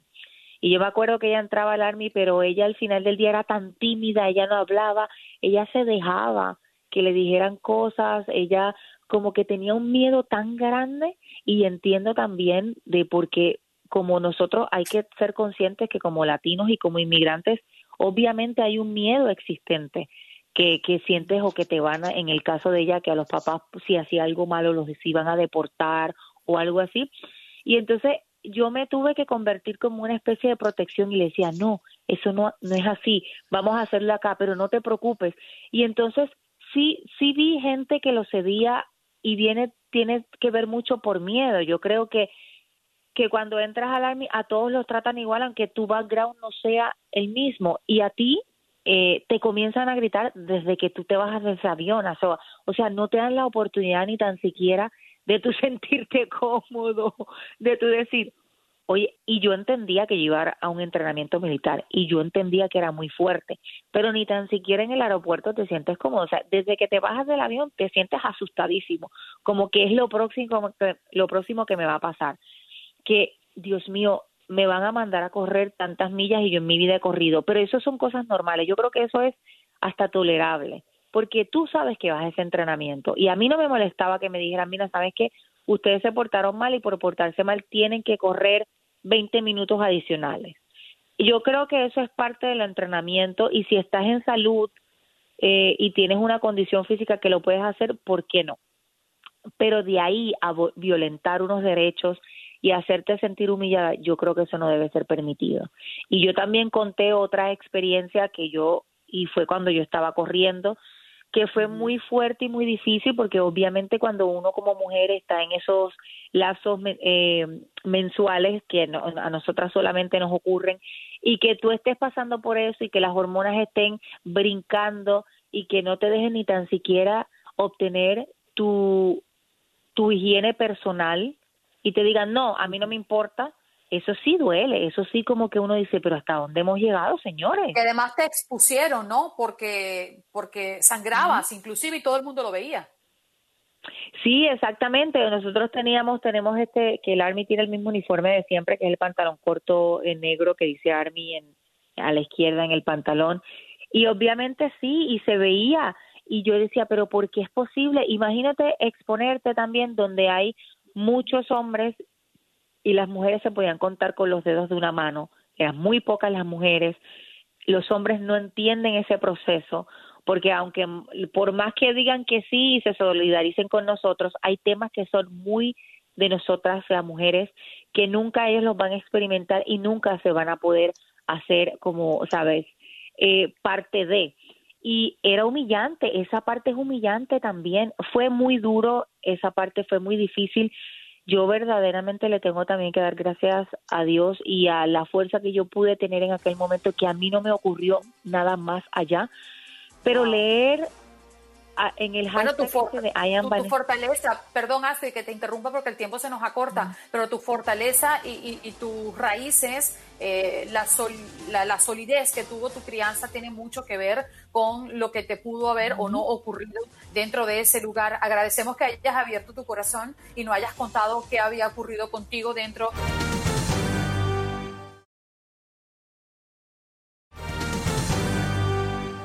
Y yo me acuerdo que ella entraba al Army, pero ella al final del día era tan tímida, ella no hablaba, ella se dejaba que le dijeran cosas, ella como que tenía un miedo tan grande y entiendo también de por qué como nosotros hay que ser conscientes que como latinos y como inmigrantes obviamente hay un miedo existente que, que sientes o que te van a, en el caso de ella, que a los papás si hacía algo malo los iban a deportar o algo así. Y entonces yo me tuve que convertir como una especie de protección y le decía, no, eso no, no es así, vamos a hacerlo acá, pero no te preocupes. Y entonces sí, sí vi gente que lo cedía y viene, tiene que ver mucho por miedo. Yo creo que que cuando entras al Army a todos los tratan igual aunque tu background no sea el mismo y a ti eh, te comienzan a gritar desde que tú te bajas de ese avión, o sea, o sea, no te dan la oportunidad ni tan siquiera de tú sentirte cómodo, de tú decir, oye, y yo entendía que iba a un entrenamiento militar y yo entendía que era muy fuerte, pero ni tan siquiera en el aeropuerto te sientes cómodo, o sea, desde que te bajas del avión te sientes asustadísimo, como que es lo próximo, lo próximo que me va a pasar, que Dios mío, me van a mandar a correr tantas millas y yo en mi vida he corrido, pero eso son cosas normales. Yo creo que eso es hasta tolerable, porque tú sabes que vas a ese entrenamiento y a mí no me molestaba que me dijeran, mira, sabes que ustedes se portaron mal y por portarse mal tienen que correr 20 minutos adicionales. Yo creo que eso es parte del entrenamiento y si estás en salud eh, y tienes una condición física que lo puedes hacer, ¿por qué no? Pero de ahí a violentar unos derechos y hacerte sentir humillada, yo creo que eso no debe ser permitido. Y yo también conté otra experiencia que yo, y fue cuando yo estaba corriendo, que fue muy fuerte y muy difícil porque obviamente cuando uno como mujer está en esos lazos eh, mensuales que a nosotras solamente nos ocurren y que tú estés pasando por eso y que las hormonas estén brincando y que no te dejen ni tan siquiera obtener tu, tu higiene personal y te digan, no, a mí no me importa, eso sí duele, eso sí como que uno dice, pero ¿hasta dónde hemos llegado, señores? Que además te expusieron, ¿no? Porque, porque sangrabas, inclusive, y todo el mundo lo veía. Sí, exactamente. Nosotros teníamos, tenemos este, que el Army tiene el mismo uniforme de siempre, que es el pantalón corto en negro que dice Army en, a la izquierda en el pantalón. Y obviamente sí, y se veía. Y yo decía, pero ¿por qué es posible? Imagínate exponerte también donde hay muchos hombres y las mujeres se podían contar con los dedos de una mano, eran muy pocas las mujeres, los hombres no entienden ese proceso, porque aunque por más que digan que sí y se solidaricen con nosotros, hay temas que son muy de nosotras las mujeres que nunca ellos los van a experimentar y nunca se van a poder hacer como, sabes, eh, parte de. Y era humillante, esa parte es humillante también. Fue muy duro, esa parte fue muy difícil. Yo verdaderamente le tengo también que dar gracias a Dios y a la fuerza que yo pude tener en aquel momento, que a mí no me ocurrió nada más allá. Pero leer en el bueno, tu, de tu, fortaleza, perdón Astrid que te interrumpa porque el tiempo se nos acorta, pero tu fortaleza y, y, tus raíces, eh, la, la, solidez que tuvo tu crianza tiene mucho que ver con lo que te pudo haber o no ocurrido dentro de ese lugar. Agradecemos que hayas abierto tu corazón y no hayas contado qué había ocurrido contigo dentro.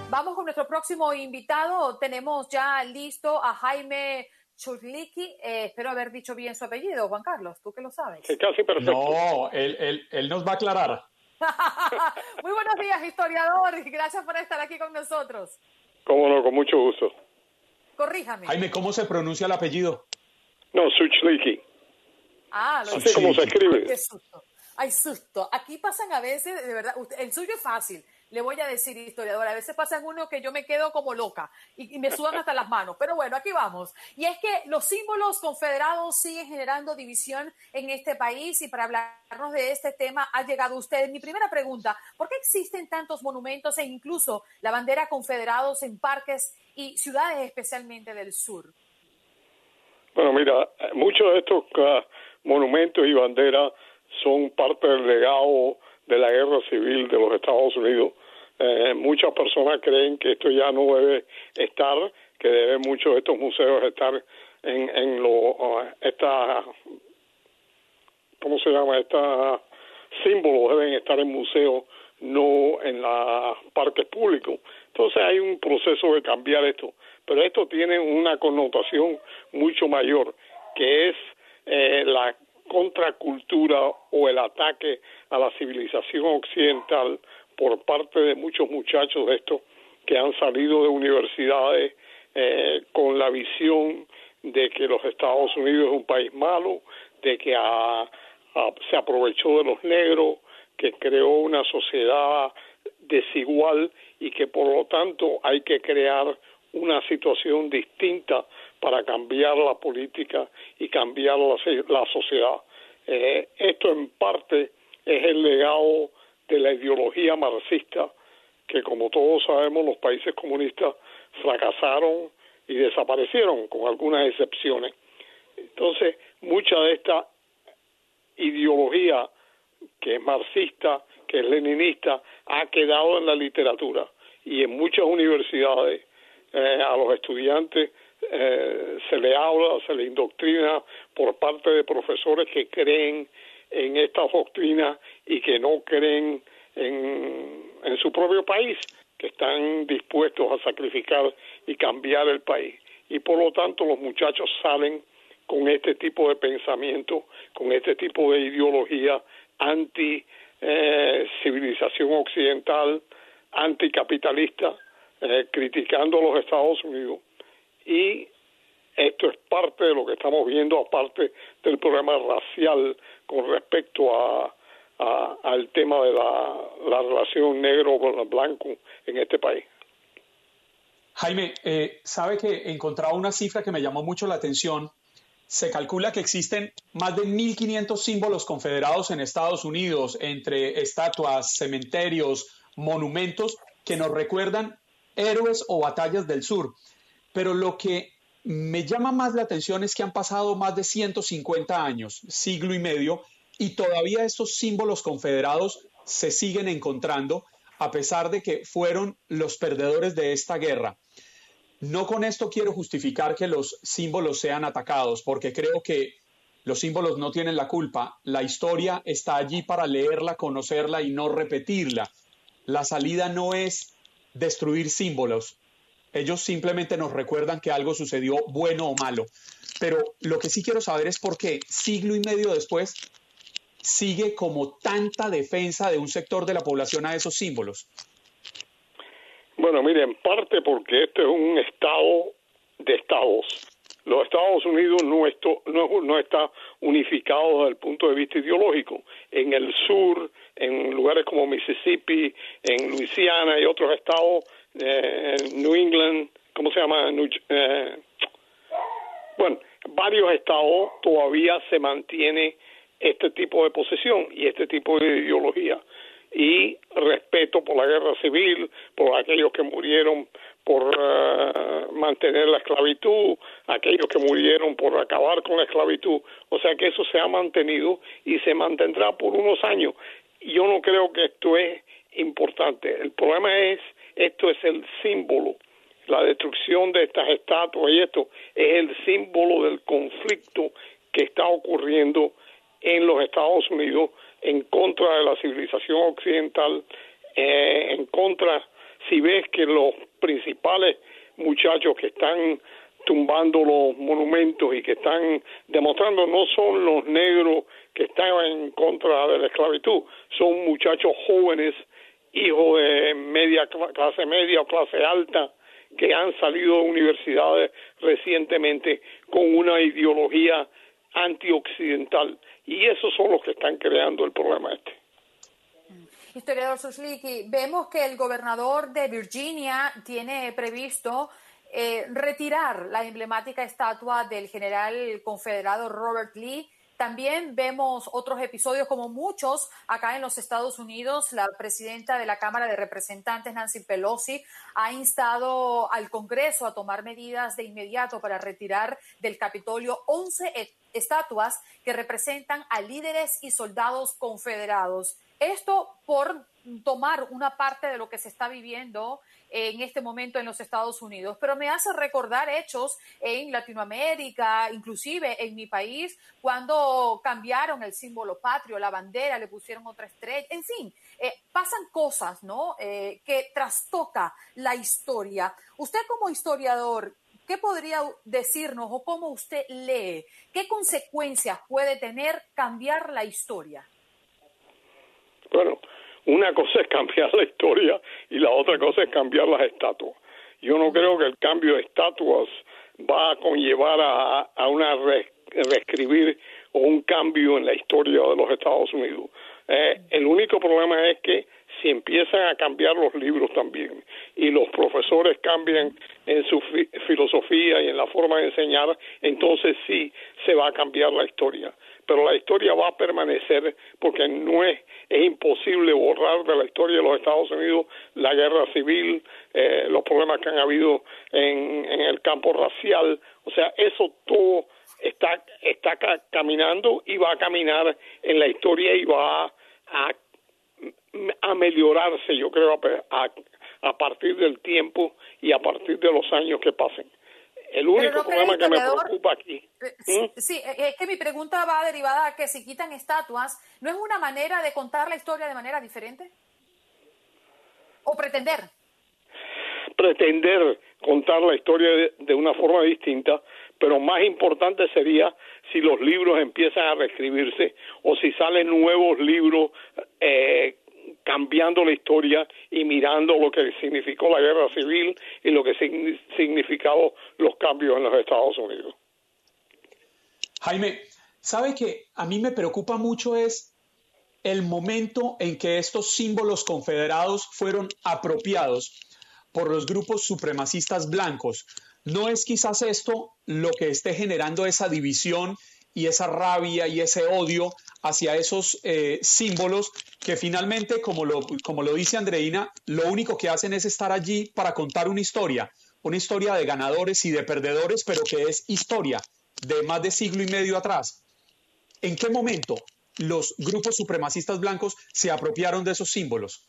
Vamos con nuestro próximo invitado. Tenemos ya listo a Jaime Churliki. Eh, espero haber dicho bien su apellido, Juan Carlos. ¿Tú que lo sabes? casi perfecto. No, él, nos va a aclarar. Muy buenos días, historiador. Gracias por estar aquí con nosotros. Cómo no, con mucho gusto. Corríjame. Jaime, ¿cómo se pronuncia el apellido? No, Suchliki. Ah, lo Así como se escribe. Qué susto. Ay, susto. Aquí pasan a veces, de verdad, el suyo es fácil le voy a decir, historiador, a veces pasa en uno que yo me quedo como loca y, me sudan hasta las manos. Pero bueno, aquí vamos. Y es que los símbolos confederados siguen generando división en este país y para hablarnos de este tema ha llegado usted. Mi primera pregunta, ¿por qué existen tantos monumentos e incluso la bandera confederados en parques y ciudades especialmente del sur? Bueno, mira, muchos de estos ah, monumentos y banderas son parte del legado de la guerra civil de los Estados Unidos. Eh, muchas personas creen que esto ya no debe estar, que deben muchos de estos museos estar en, en lo, uh, esta, ¿cómo se llama? Esta símbolos deben estar en museos, no en los parques públicos. Entonces hay un proceso de cambiar esto, pero esto tiene una connotación mucho mayor, que es eh, la contracultura o el ataque a la civilización occidental por parte de muchos muchachos de estos que han salido de universidades eh, con la visión de que los Estados Unidos es un país malo, de que se aprovechó de los negros, que creó una sociedad desigual y que por lo tanto hay que crear una situación distinta para cambiar la política y cambiar la, sociedad. Eh, esto en parte es el legado de la ideología marxista que como todos sabemos los países comunistas fracasaron y desaparecieron con algunas excepciones. Entonces, mucha de esta ideología que es marxista, que es leninista, ha quedado en la literatura y en muchas universidades eh, a los estudiantes eh, se le habla, se le indoctrina por parte de profesores que creen en esta doctrina y que no creen en, en su propio país, que están dispuestos a sacrificar y cambiar el país. Y por lo tanto los muchachos salen con este tipo de pensamiento, con este tipo de ideología anti eh, civilización occidental, anticapitalista, eh, criticando a los Estados Unidos y esto es parte de lo que estamos viendo, aparte del problema racial con respecto a, al tema de la, relación negro-blanco en este país. Jaime, eh, sabe que encontraba una cifra que me llamó mucho la atención. Se calcula que existen más de 1.500 símbolos confederados en Estados Unidos, entre estatuas, cementerios, monumentos que nos recuerdan héroes o batallas del sur. Pero lo que me llama más la atención es que han pasado más de 150 años, siglo y medio, y todavía estos símbolos confederados se siguen encontrando a pesar de que fueron los perdedores de esta guerra. No con esto quiero justificar que los símbolos sean atacados, porque creo que los símbolos no tienen la culpa. La historia está allí para leerla, conocerla y no repetirla. La salida no es destruir símbolos, ellos simplemente nos recuerdan que algo sucedió bueno o malo. Pero lo que sí quiero saber es por qué siglo y medio después sigue como tanta defensa de un sector de la población a esos símbolos. Bueno, mire, en parte porque este es un estado de estados. los Estados Unidos no, esto, no, no, está unificado desde el punto de vista ideológico. En el sur, en lugares como Mississippi, en Luisiana y otros estados, eh, New England, ¿cómo se llama? Eh, bueno, varios estados todavía se mantiene este tipo de posesión y este tipo de ideología y respeto por la guerra civil, por aquellos que murieron por eh, mantener la esclavitud, aquellos que murieron por acabar con la esclavitud. O sea que eso se ha mantenido y se mantendrá por unos años. Yo no creo que esto es importante. El problema es, esto es el símbolo. La destrucción de estas estatuas y esto es el símbolo del conflicto que está ocurriendo en los Estados Unidos en contra de la civilización occidental, eh, en contra, si ves que los principales muchachos que están tumbando los monumentos y que están demostrando no son los negros que están en contra de la esclavitud, son muchachos jóvenes, hijos de media clase media o clase alta, que han salido de universidades recientemente con una ideología antioccidental y esos son los que están creando el problema este. Historiador Susliki, vemos que el gobernador de Virginia tiene previsto eh, retirar la emblemática estatua del general confederado Robert Lee también vemos otros episodios como muchos acá en los Estados Unidos. La presidenta de la Cámara de Representantes, Nancy Pelosi, ha instado al Congreso a tomar medidas de inmediato para retirar del Capitolio 11 estatuas que representan a líderes y soldados confederados. Esto por tomar una parte de lo que se está viviendo en este momento en los Estados Unidos, pero me hace recordar hechos en Latinoamérica, inclusive en mi país, cuando cambiaron el símbolo patrio, la bandera, le pusieron otra estrella, en fin, eh, pasan cosas, ¿no? Eh, que trastoca la historia. Usted como historiador, ¿qué podría decirnos o cómo usted lee? ¿Qué consecuencias puede tener cambiar la historia? Bueno, una cosa es cambiar la historia y la otra cosa es cambiar las estatuas. Yo no creo que el cambio de estatuas va a conllevar a, a una reescribir o un cambio en la historia de los Estados Unidos. Eh, el único problema es que si empiezan a cambiar los libros también y los profesores cambian en su filosofía y en la forma de enseñar, entonces sí se va a cambiar la historia pero la historia va a permanecer porque no es, es imposible borrar de la historia de los Estados Unidos la guerra civil, eh, los problemas que han habido en, el campo racial, o sea, eso todo está, está caminando y va a caminar en la historia y va a, a, mejorarse, yo creo, a, a partir del tiempo y a partir de los años que pasen. El único problema que me preocupa aquí. Eh, ¿Mm? Sí, eh, es que mi pregunta va derivada a que si quitan estatuas, ¿no es una manera de contar la historia de manera diferente? ¿O pretender? Pretender contar la historia de, una forma distinta, pero más importante sería si los libros empiezan a reescribirse o si salen nuevos libros eh, cambiando la historia y mirando lo que significó la guerra civil y lo que significado los cambios en los Estados Unidos. Jaime, ¿sabe que a mí me preocupa mucho es el momento en que estos símbolos confederados fueron apropiados por los grupos supremacistas blancos? ¿No es quizás esto lo que esté generando esa división y esa rabia y ese odio hacia esos eh, símbolos que finalmente, como lo, como lo dice Andreina, lo único que hacen es estar allí para contar una historia, una historia de ganadores y de perdedores, pero que es historia de más de siglo y medio atrás. ¿En qué momento los grupos supremacistas blancos se apropiaron de esos símbolos?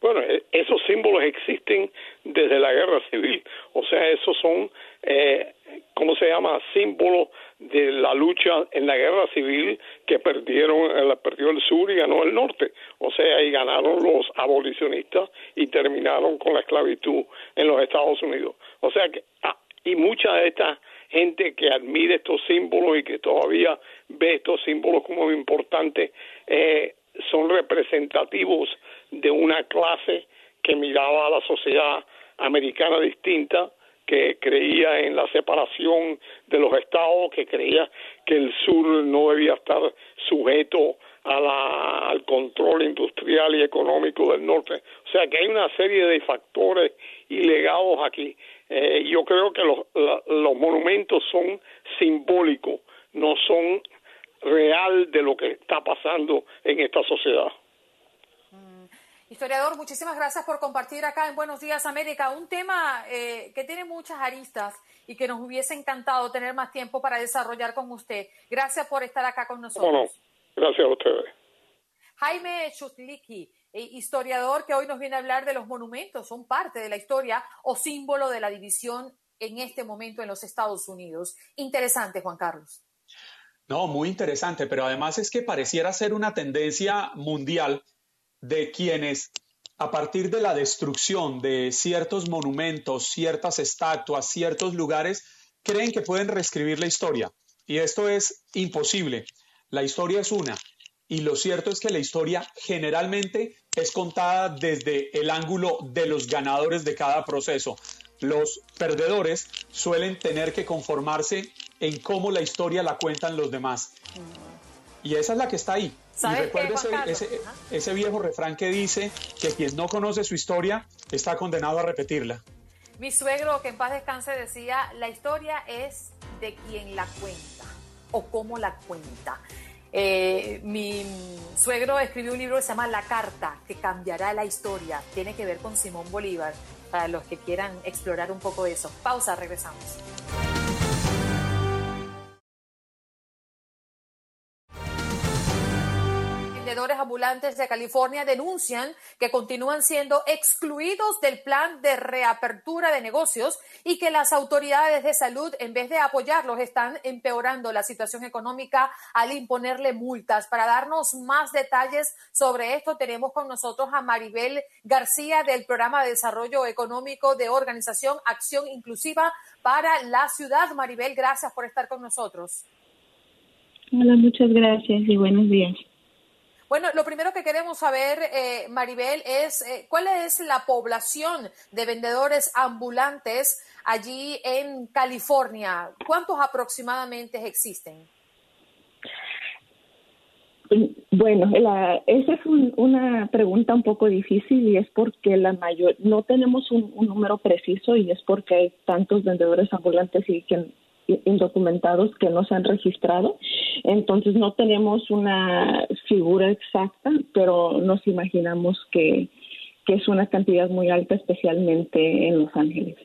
Bueno, e, esos símbolos existen desde la guerra civil, o sea, esos son, eh, ¿cómo se llama?, símbolos de la lucha en la guerra civil que perdieron, eh, perdió el sur y ganó el norte. O sea, ahí ganaron los abolicionistas y terminaron con la esclavitud en los Estados Unidos. O sea que, ah, y mucha de esta gente que admira estos símbolos y que todavía ve estos símbolos como importantes, eh, son representativos de una clase que miraba a la sociedad americana distinta que creía en la separación de los estados, que creía que el sur no debía estar sujeto a la, al control industrial y económico del norte. O sea que hay una serie de factores y legados aquí. Eh, yo creo que los, los monumentos son simbólicos, no son real de lo que está pasando en esta sociedad. Historiador, muchísimas gracias por compartir acá en Buenos Días América un tema eh, que tiene muchas aristas y que nos hubiese encantado tener más tiempo para desarrollar con usted. Gracias por estar acá con nosotros. Gracias a ustedes. Jaime Chutliki, eh, historiador que hoy nos viene a hablar de los monumentos, son parte de la historia o símbolo de la división en este momento en los Estados Unidos. Interesante, Juan Carlos. No, muy interesante, pero además es que pareciera ser una tendencia mundial de quienes a partir de la destrucción de ciertos monumentos, ciertas estatuas, ciertos lugares, creen que pueden reescribir la historia. Y esto es imposible. La historia es una. Y lo cierto es que la historia generalmente es contada desde el ángulo de los ganadores de cada proceso. Los perdedores suelen tener que conformarse en cómo la historia la cuentan los demás. Y esa es la que está ahí. Y recuerde ese, ese, viejo refrán que dice que quien no conoce su historia está condenado a repetirla. Mi suegro, que en paz descanse, decía, la historia es de quien la cuenta o cómo la cuenta. Eh, mi suegro escribió un libro que se llama La Carta, que cambiará la historia. Tiene que ver con Simón Bolívar, para los que quieran explorar un poco eso. Pausa, regresamos. Vendedores ambulantes de California denuncian que continúan siendo excluidos del plan de reapertura de negocios y que las autoridades de salud, en vez de apoyarlos, están empeorando la situación económica al imponerle multas. Para darnos más detalles sobre esto, tenemos con nosotros a Maribel García del Programa de Desarrollo Económico de Organización Acción Inclusiva para la Ciudad. Maribel, gracias por estar con nosotros. Hola, muchas gracias y buenos días. Bueno, lo primero que queremos saber, eh, Maribel, es eh, cuál es la población de vendedores ambulantes allí en California. ¿Cuántos aproximadamente existen? Bueno, esa es una pregunta un poco difícil y es porque la mayor no tenemos un, un, número preciso y es porque hay tantos vendedores ambulantes y que indocumentados que no se han registrado. Entonces no tenemos una figura exacta, pero nos imaginamos que, es una cantidad muy alta, especialmente en Los Ángeles.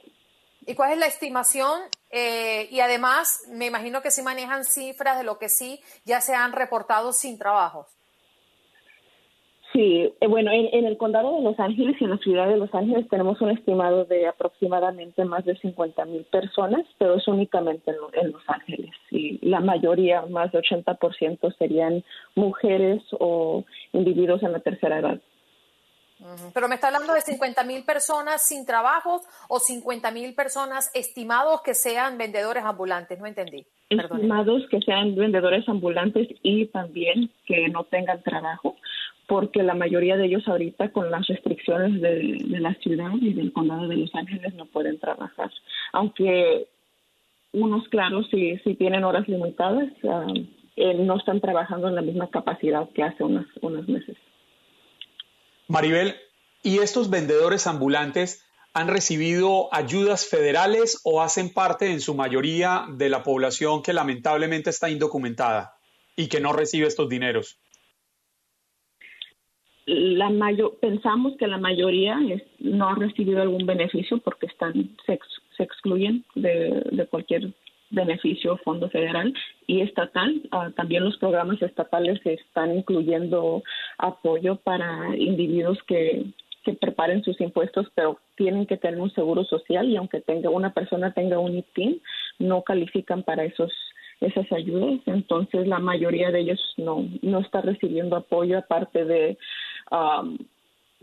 ¿Y cuál es la estimación? Eh, y además, me imagino que sí manejan cifras de lo que sí ya se han reportado sin trabajos. Sí, eh, bueno, en, el condado de Los Ángeles y en la ciudad de Los Ángeles tenemos un estimado de aproximadamente más de 50 mil personas, pero es únicamente en, Los Ángeles. Y la mayoría, más de 80%, serían mujeres o individuos en la tercera edad. Pero me está hablando de 50 mil personas sin trabajos o 50 mil personas estimados que sean vendedores ambulantes, no entendí. Estimados que sean vendedores ambulantes y también que no tengan trabajo porque la mayoría de ellos ahorita con las restricciones de, la ciudad y del condado de Los Ángeles no pueden trabajar. Aunque unos, claro, sí, sí tienen horas limitadas, eh, no están trabajando en la misma capacidad que hace unos meses. Maribel, ¿y estos vendedores ambulantes han recibido ayudas federales o hacen parte en su mayoría de la población que lamentablemente está indocumentada y que no recibe estos dineros? La mayor, pensamos que la mayoría no ha recibido algún beneficio porque están se, excluyen de, cualquier beneficio fondo federal y estatal. Ah, también los programas estatales están incluyendo apoyo para individuos que, que preparen sus impuestos, pero tienen que tener un seguro social y aunque tenga una persona tenga un ITIN, no califican para esos esas ayudas. Entonces, la mayoría de ellos no, no está recibiendo apoyo, aparte de um,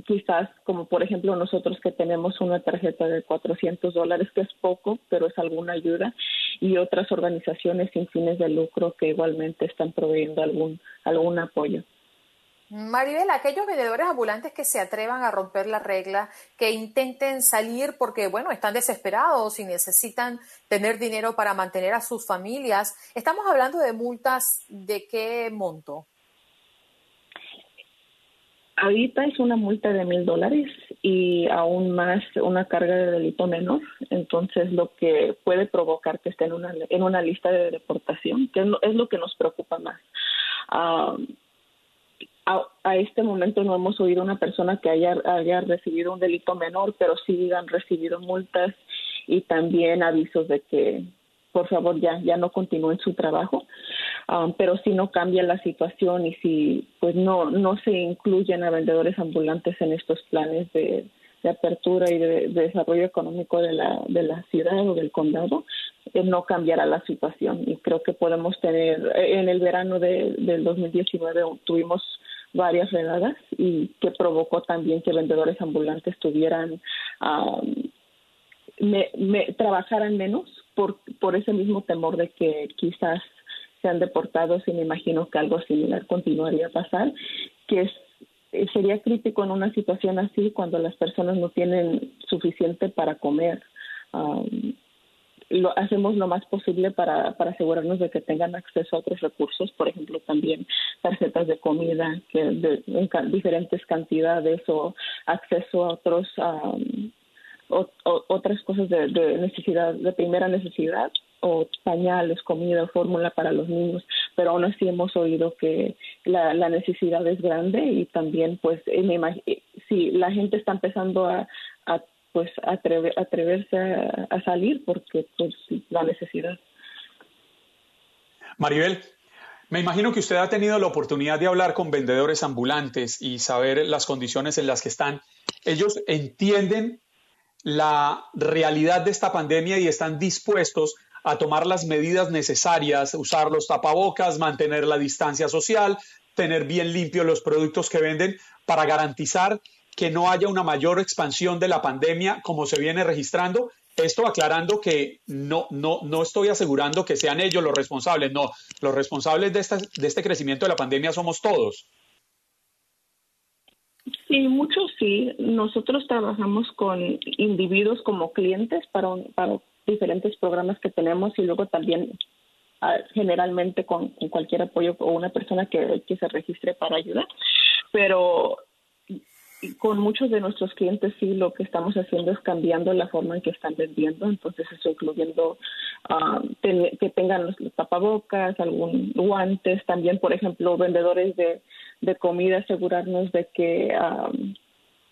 quizás como por ejemplo nosotros que tenemos una tarjeta de 400 dólares, que es poco, pero es alguna ayuda, y otras organizaciones sin fines de lucro que igualmente están proveyendo algún, algún apoyo. Maribel, aquellos vendedores ambulantes que se atrevan a romper la regla, que intenten salir porque, bueno, están desesperados y necesitan tener dinero para mantener a sus familias, ¿estamos hablando de multas de qué monto? Ahorita es una multa de mil dólares y aún más una carga de delito menor. Entonces, lo que puede provocar que esté en una, en una lista de deportación, que es lo que nos preocupa más. Ah, a, este momento no hemos oído una persona que haya, haya recibido un delito menor, pero sí han recibido multas y también avisos de que por favor ya ya no continúen su trabajo. Um, pero si no cambia la situación y si pues no no se incluyen a vendedores ambulantes en estos planes de, apertura y de, desarrollo económico de la de la ciudad o del condado eh, no cambiará la situación. Y creo que podemos tener en el verano de, del 2019 tuvimos varias redadas y que provocó también que vendedores ambulantes tuvieran me, trabajaran menos por, por ese mismo temor de que quizás sean deportados y me imagino que algo similar continuaría a pasar, que es, sería crítico en una situación así cuando las personas no tienen suficiente para comer lo hacemos lo más posible para, para asegurarnos de que tengan acceso a otros recursos, por ejemplo, también tarjetas de comida que de, en diferentes cantidades o acceso a otros otras cosas de, necesidad, de primera necesidad o pañales, comida, fórmula para los niños, pero aún así hemos oído que la, necesidad es grande y también pues me si la gente está empezando a, a pues atreverse a, salir porque pues la necesidad. Maribel, me imagino que usted ha tenido la oportunidad de hablar con vendedores ambulantes y saber las condiciones en las que están. Ellos entienden la realidad de esta pandemia y están dispuestos a tomar las medidas necesarias, usar los tapabocas, mantener la distancia social, tener bien limpios los productos que venden para garantizar que no haya una mayor expansión de la pandemia como se viene registrando. Esto aclarando que no, no, no estoy asegurando que sean ellos los responsables, no, los responsables de, de este crecimiento de la pandemia somos todos. Sí, muchos sí. Nosotros trabajamos con individuos como clientes para, para diferentes programas que tenemos y luego también ah, generalmente con, cualquier apoyo o una persona que, que se registre para ayudar. Pero con muchos de nuestros clientes sí lo que estamos haciendo es cambiando la forma en que están vendiendo, entonces eso incluyendo ah, que tengan los, tapabocas, algún guantes, también por ejemplo vendedores de, de comida, asegurarnos de que ah,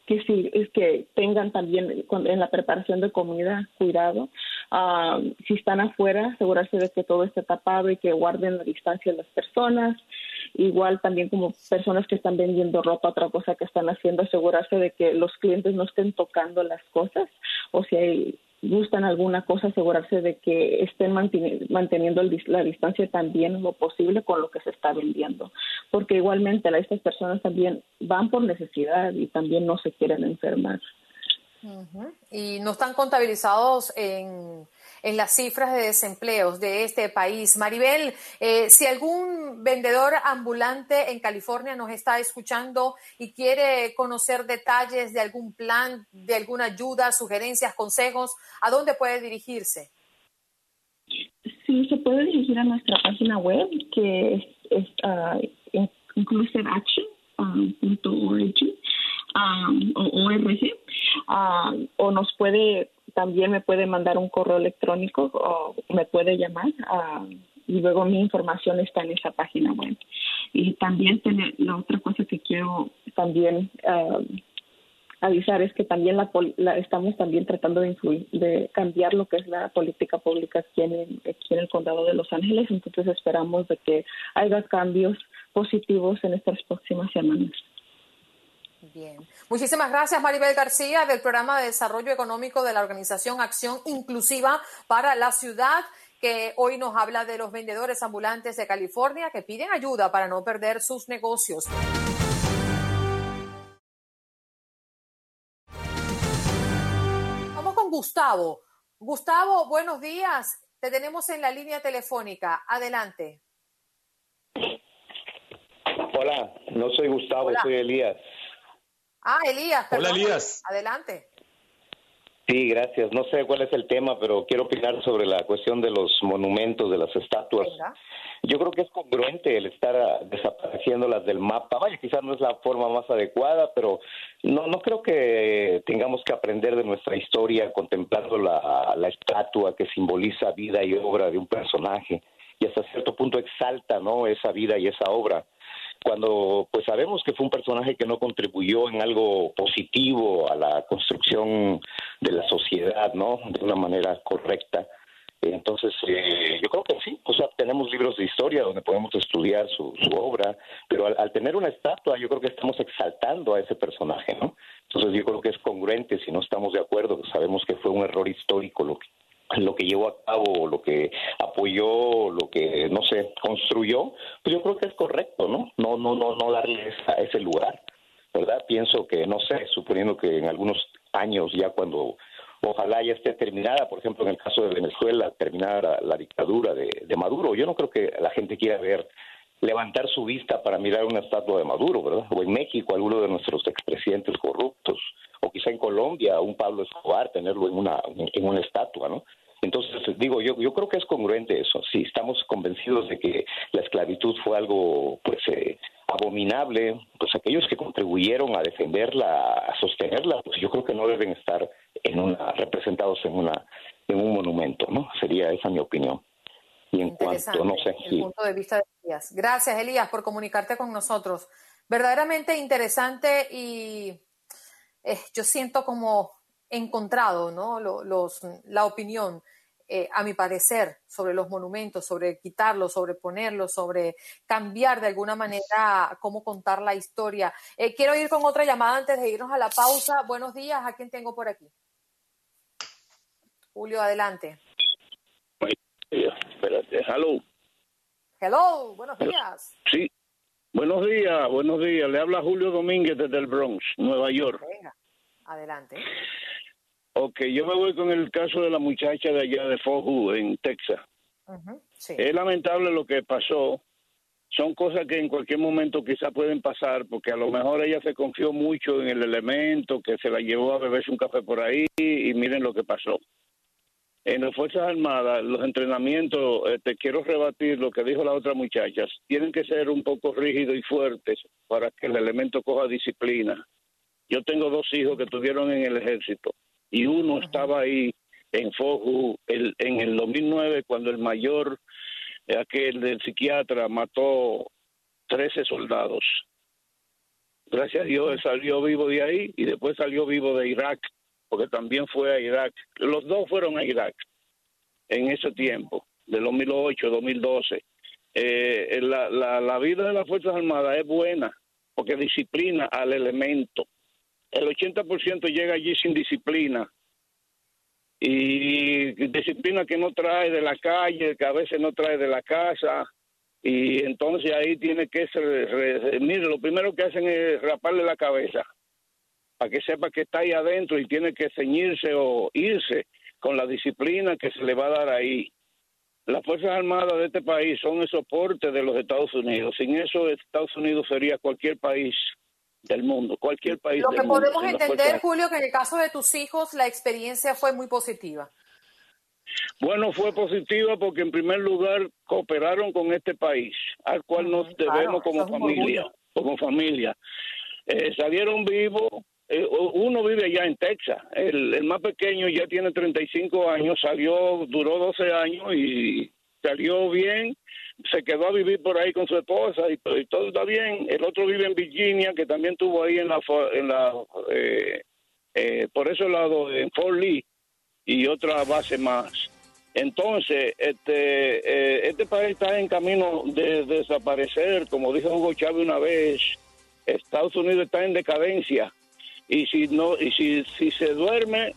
que sí es que tengan también en la preparación de comida cuidado ah, si están afuera asegurarse de que todo esté tapado y que guarden la distancia de las personas igual también como personas que están vendiendo ropa otra cosa que están haciendo asegurarse de que los clientes no estén tocando las cosas o si hay gustan alguna cosa, asegurarse de que estén manteniendo la distancia también lo posible con lo que se está vendiendo. Porque igualmente estas personas también van por necesidad y también no se quieren enfermar. Y no están contabilizados en, en, las cifras de desempleos de este país. Maribel, eh, si algún vendedor ambulante en California nos está escuchando y quiere conocer detalles de algún plan, de alguna ayuda, sugerencias, consejos, ¿a dónde puede dirigirse? Sí, se puede dirigir a nuestra página web que es, es uh, inclusiveaction.org um, o ORG o nos puede, también me puede mandar un correo electrónico o me puede llamar y luego mi información está en esa página web. Y también tener, la otra cosa que quiero también avisar es que también la, estamos también tratando de influir, de cambiar lo que es la política pública aquí en, aquí en el condado de Los Ángeles, entonces esperamos de que haya cambios positivos en estas próximas semanas. Bien. Muchísimas gracias, Maribel García, del Programa de Desarrollo Económico de la Organización Acción Inclusiva para la Ciudad, que hoy nos habla de los vendedores ambulantes de California que piden ayuda para no perder sus negocios. Vamos con Gustavo. Gustavo, buenos días. Te tenemos en la línea telefónica. Adelante. Hola, no soy Gustavo, Hola. soy Elías. Ah, Elías. Hola. Elías. Adelante. Sí, gracias. No sé cuál es el tema, pero quiero opinar sobre la cuestión de los monumentos, de las estatuas. Yo creo que es congruente el estar ah, desapareciéndolas del mapa. Vaya, quizás no es la forma más adecuada, pero no, no creo que tengamos que aprender de nuestra historia contemplando la, la estatua que simboliza vida y obra de un personaje y hasta cierto punto exalta, ¿no? Esa vida y esa obra cuando pues sabemos que fue un personaje que no contribuyó en algo positivo a la construcción de la sociedad, ¿no? De una manera correcta. Entonces, eh, yo creo que sí, o sea, tenemos libros de historia donde podemos estudiar su, su obra, pero al, al tener una estatua, yo creo que estamos exaltando a ese personaje, ¿no? Entonces, yo creo que es congruente, si no estamos de acuerdo, sabemos que fue un error histórico lo que, lo que llevó a cabo, lo que apoyó, lo que, no sé, construyó, pues yo creo que es correcto, ¿no? No, no, no, no darle esa- ese lugar, ¿verdad? Pienso que, no sé, suponiendo que en algunos años ya cuando ojalá ya esté terminada, por ejemplo, en el caso de Venezuela, terminada la, dictadura de, de Maduro, yo no creo que la gente quiera ver levantar su vista para mirar una estatua de Maduro, ¿verdad? O en México, alguno de nuestros expresidentes corruptos, o quizá en Colombia, un Pablo Escobar, tenerlo en una, en una estatua, ¿no? Entonces, digo, yo, yo creo que es congruente eso. Si estamos convencidos de que la esclavitud fue algo, pues, eh, abominable, pues aquellos que contribuyeron a defenderla, a sostenerla, pues yo creo que no deben estar en una, representados en una, en un monumento, ¿no? Sería esa mi opinión. Y en cuanto, no sé, el sí. punto de vista de Elías. Gracias, Elías, por comunicarte con nosotros. Verdaderamente interesante y eh, yo siento como encontrado, ¿no? Lo- Los, la opinión, eh, a mi parecer, sobre los monumentos, sobre quitarlos, sobre ponerlos, sobre cambiar de alguna manera cómo contar la historia. Eh, quiero ir con otra llamada antes de irnos a la pausa. Buenos días, ¿a quién tengo por aquí? Julio, adelante. Espérate, hello. Hello, buenos días. Sí. Buenos días, buenos días. Le habla Julio Domínguez desde el Bronx, Nueva York. Venga, adelante. Ok, yo me voy con el caso de la muchacha de allá de Foju, en Texas. Sí. Es lamentable lo que pasó. Son cosas que en cualquier momento quizá pueden pasar, porque a lo mejor ella se confió mucho en el elemento, que se la llevó a beberse un café por ahí y miren lo que pasó. En las Fuerzas Armadas, los entrenamientos, eh, te quiero rebatir lo que dijo la otra muchacha, tienen que ser un poco rígidos y fuertes para que el elemento coja disciplina. Yo tengo dos hijos que estuvieron en el ejército y uno estaba ahí en Foju el- en el 2009 cuando el mayor, eh, aquel del psiquiatra, mató 13 soldados. Gracias a Dios él salió vivo de ahí y después salió vivo de Irak, porque también fue a Irak. Los dos fueron a Irak en ese tiempo, del 2008, 2012. Eh, la, la, la vida de las Fuerzas Armadas es buena porque disciplina al elemento. El 80% llega allí sin disciplina y disciplina que no trae de la calle, que a veces no trae de la casa y entonces ahí tiene que ser, re- mire, lo primero que hacen es raparle la cabeza para que sepa que está ahí adentro y tiene que ceñirse o irse con la disciplina que se le va a dar ahí. Las Fuerzas Armadas de este país son el soporte de los Estados Unidos. Sin eso, Estados Unidos sería cualquier país del mundo, cualquier país Lo que podemos entender, Julio, que en el caso de tus hijos la experiencia fue muy positiva. Bueno, fue positiva porque en primer lugar cooperaron con este país, al cual nos debemos como familia, orgullo. como familia. Eh, salieron vivos, eh, uno vive allá en Texas, el, el más pequeño ya tiene 35 años, salió, duró 12 años y salió bien, se quedó a vivir por ahí con su esposa y, to- y todo está bien. El otro vive en Virginia, que también estuvo ahí en la, en la eh, eh, por ese lado, en Fort Lee y otra base más. Entonces, este, eh, este país está en camino de, desaparecer, como dijo Hugo Chávez una vez. Estados Unidos está en decadencia y si no y si, si se duerme,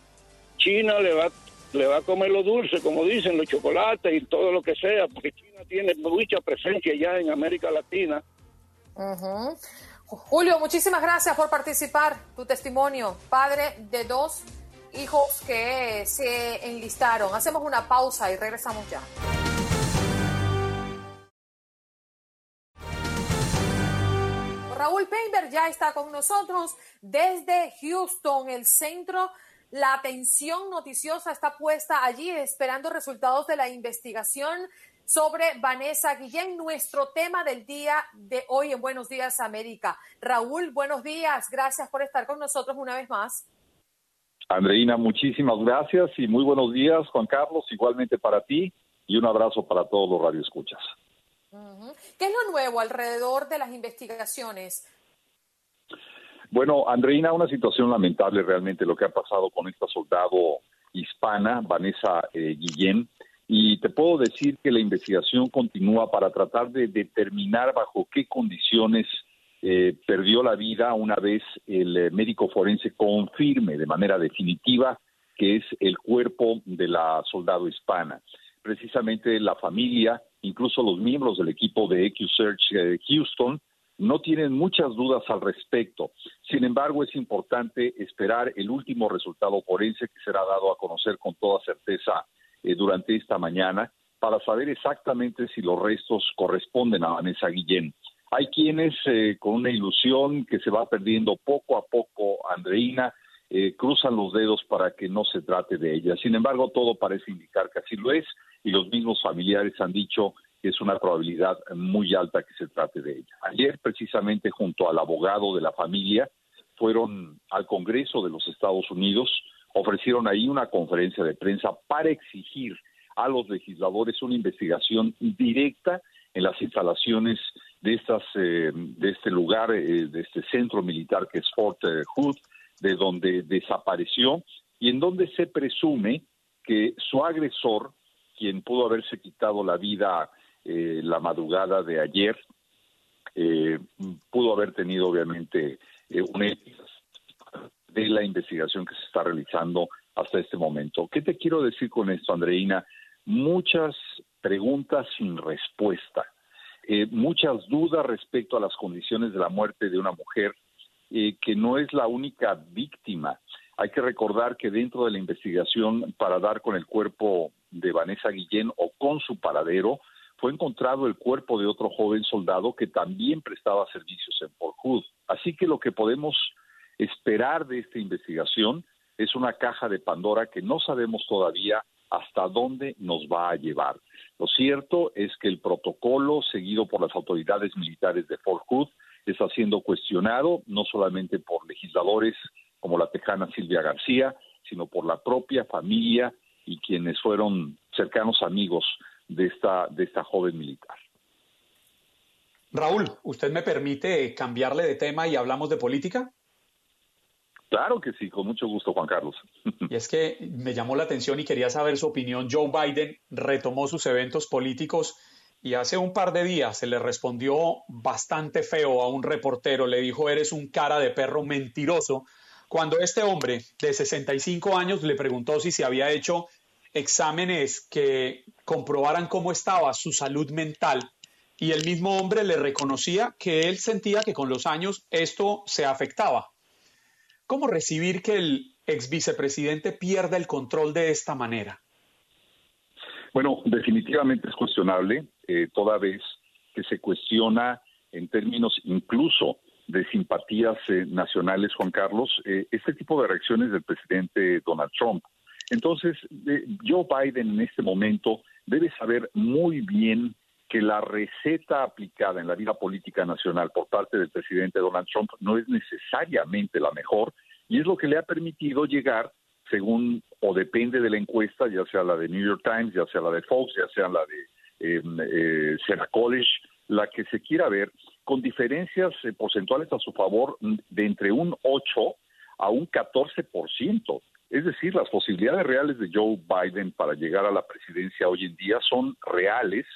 China le va le va a comer lo dulce, como dicen, los chocolates y todo lo que sea, porque China tiene mucha presencia ya en América Latina. Julio, muchísimas gracias por participar. Tu testimonio, padre de dos hijos que se enlistaron. Hacemos una pausa y regresamos ya. Raúl Painter ya está con nosotros desde Houston, el centro. La atención noticiosa está puesta allí esperando resultados de la investigación sobre Vanessa Guillén, nuestro tema del día de hoy en Buenos Días América. Raúl, buenos días. Gracias por estar con nosotros una vez más. Andreina, muchísimas gracias y muy buenos días, Juan Carlos, igualmente para ti y un abrazo para todos los radioescuchas. ¿Qué es lo nuevo alrededor de las investigaciones? Bueno, Andreina, una situación lamentable realmente lo que ha pasado con esta soldado hispana, Vanessa eh, Guillén, y te puedo decir que la investigación continúa para tratar de determinar bajo qué condiciones eh, perdió la vida una vez el eh, médico forense confirme de manera definitiva que es el cuerpo de la soldado hispana. Precisamente la familia, incluso los miembros del equipo de EQ Search eh, Houston, no tienen muchas dudas al respecto. Sin embargo, es importante esperar el último resultado forense que será dado a conocer con toda certeza eh, durante esta mañana para saber exactamente si los restos corresponden a Vanessa Guillén. Hay quienes eh, con una ilusión que se va perdiendo poco a poco, Andreina, eh, cruzan los dedos para que no se trate de ella. Sin embargo, todo parece indicar que así lo es y los mismos familiares han dicho que es una probabilidad muy alta que se trate de ella. Ayer, precisamente, junto al abogado de la familia, fueron al Congreso de los Estados Unidos ofrecieron ahí una conferencia de prensa para exigir a los legisladores una investigación directa en las instalaciones de estas eh, de este lugar eh, de este centro militar que es Fort eh, Hood de donde desapareció y en donde se presume que su agresor quien pudo haberse quitado la vida la madrugada de ayer pudo haber tenido obviamente una de la investigación que se está realizando hasta este momento. ¿Qué te quiero decir con esto, Andreina? Muchas preguntas sin respuesta, eh, muchas dudas respecto a las condiciones de la muerte de una mujer eh, que no es la única víctima. Hay que recordar que dentro de la investigación para dar con el cuerpo de Vanessa Guillén o con su paradero, fue encontrado el cuerpo de otro joven soldado que también prestaba servicios en Port Hood. Así que lo que podemos esperar de esta investigación es una caja de Pandora que no sabemos todavía hasta dónde nos va a llevar. Lo cierto es que el protocolo seguido por las autoridades militares de Fort Hood está siendo cuestionado no solamente por legisladores como la tejana Silvia García, sino por la propia familia y quienes fueron cercanos amigos de esta, de esta joven militar. Raúl, ¿usted me permite cambiarle de tema y hablamos de política? Claro que sí, con mucho gusto, Juan Carlos. Y es que me llamó la atención y quería saber su opinión. Joe Biden retomó sus eventos políticos y hace un par de días se le respondió bastante feo a un reportero. Le dijo, eres un cara de perro mentiroso. Cuando este hombre de 65 años le preguntó si se había hecho exámenes que comprobaran cómo estaba su salud mental y el mismo hombre le reconocía que él sentía que con los años esto se afectaba. ¿Cómo recibir que el ex vicepresidente pierda el control de esta manera? Bueno, definitivamente es cuestionable, eh, toda vez que se cuestiona en términos incluso de simpatías eh, nacionales, Juan Carlos, eh, este tipo de reacciones del presidente Donald Trump. Entonces, Joe Biden en este momento debe saber muy bien que la receta aplicada en la vida política nacional por parte del presidente Donald Trump no es necesariamente la mejor y es lo que le ha permitido llegar, según o depende de la encuesta, ya sea la de New York Times, ya sea la de Fox, ya sea la de em, eh, Sena College, la que se quiera ver, con diferencias eh, porcentuales a su favor de entre un 8 a un 14%. Es decir, las posibilidades reales de Joe Biden para llegar a la presidencia hoy en día son reales,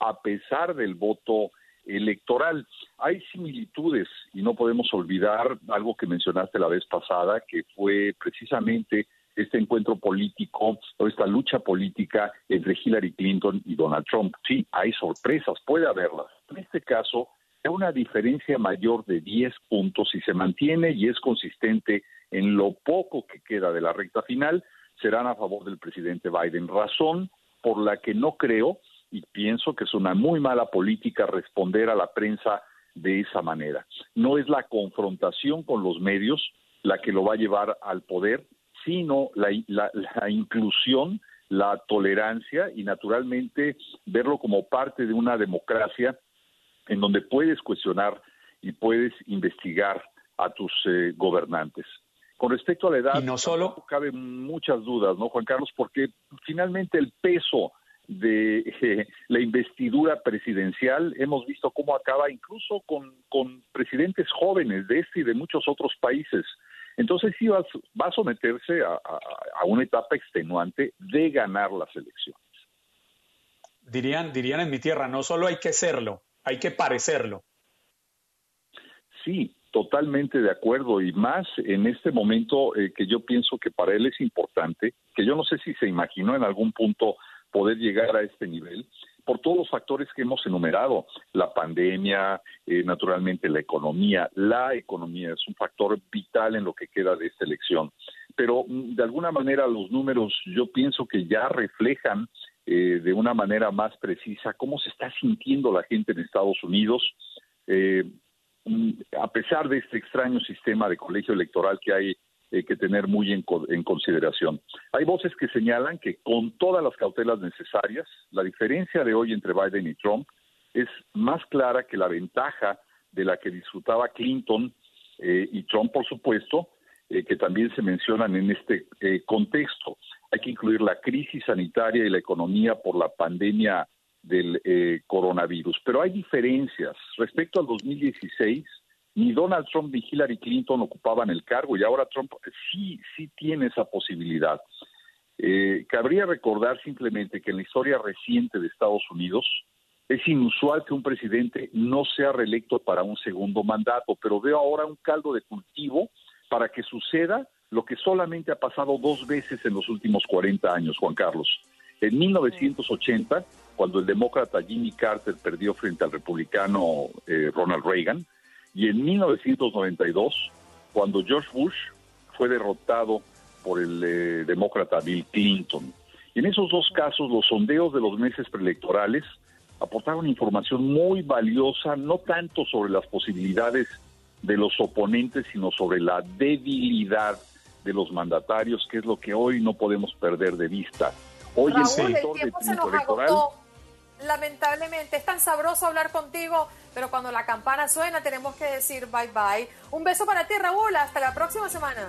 a pesar del voto electoral. Hay similitudes y no podemos olvidar algo que mencionaste la vez pasada, que fue precisamente este encuentro político o esta lucha política entre Hillary Clinton y Donald Trump. Sí, hay sorpresas, puede haberlas. En este caso, una diferencia mayor de 10 puntos y se mantiene y es consistente en lo poco que queda de la recta final, serán a favor del presidente Biden. Razón por la que no creo y pienso que es una muy mala política responder a la prensa de esa manera. No es la confrontación con los medios la que lo va a llevar al poder, sino la, la inclusión, la tolerancia y naturalmente verlo como parte de una democracia en donde puedes cuestionar y puedes investigar a tus eh, gobernantes. Con respecto a la edad, y no solo caben muchas dudas, ¿no, Juan Carlos? Porque finalmente el peso de eh, la investidura presidencial hemos visto cómo acaba incluso con, con presidentes jóvenes de este y de muchos otros países. Entonces sí va, va a someterse a, a, una etapa extenuante de ganar las elecciones. Dirían, dirían en mi tierra, no solo hay que serlo, hay que parecerlo. Sí, totalmente de acuerdo y más en este momento eh, que yo pienso que para él es importante, que yo no sé si se imaginó en algún punto poder llegar a este nivel, por todos los factores que hemos enumerado, la pandemia, eh, naturalmente la economía, la economía es un factor vital en lo que queda de esta elección. Pero mm, de alguna manera los números yo pienso que ya reflejan eh, de una manera más precisa cómo se está sintiendo la gente en Estados Unidos. Eh, mm, a pesar de este extraño sistema de colegio electoral que hay eh, que tener muy en, en, consideración. Hay voces que señalan que con todas las cautelas necesarias, la diferencia de hoy entre Biden y Trump es más clara que la ventaja de la que disfrutaba Clinton y Trump, por supuesto, que también se mencionan en este contexto hay que incluir la crisis sanitaria y la economía por la pandemia del eh, coronavirus. Pero hay diferencias. Respecto al 2016, ni Donald Trump ni Hillary Clinton ocupaban el cargo y ahora Trump sí, sí tiene esa posibilidad. Eh, cabría recordar simplemente que en la historia reciente de Estados Unidos es inusual que un presidente no sea reelecto para un segundo mandato, pero veo ahora un caldo de cultivo para que suceda lo que solamente ha pasado dos veces en los últimos 40 años, Juan Carlos. En 1980, cuando el demócrata Jimmy Carter perdió frente al republicano eh, Ronald Reagan, y en 1992, cuando George Bush fue derrotado por el eh, demócrata Bill Clinton. Y en esos dos casos, los sondeos de los meses preelectorales aportaron información muy valiosa, no tanto sobre las posibilidades de los oponentes, sino sobre la debilidad de los mandatarios, que es lo que hoy no podemos perder de vista. Hoy el, tiempo se nos agotó. Lamentablemente, es tan sabroso hablar contigo, pero cuando la campana suena tenemos que decir bye bye. Un beso para ti, Raúl. Hasta la próxima semana.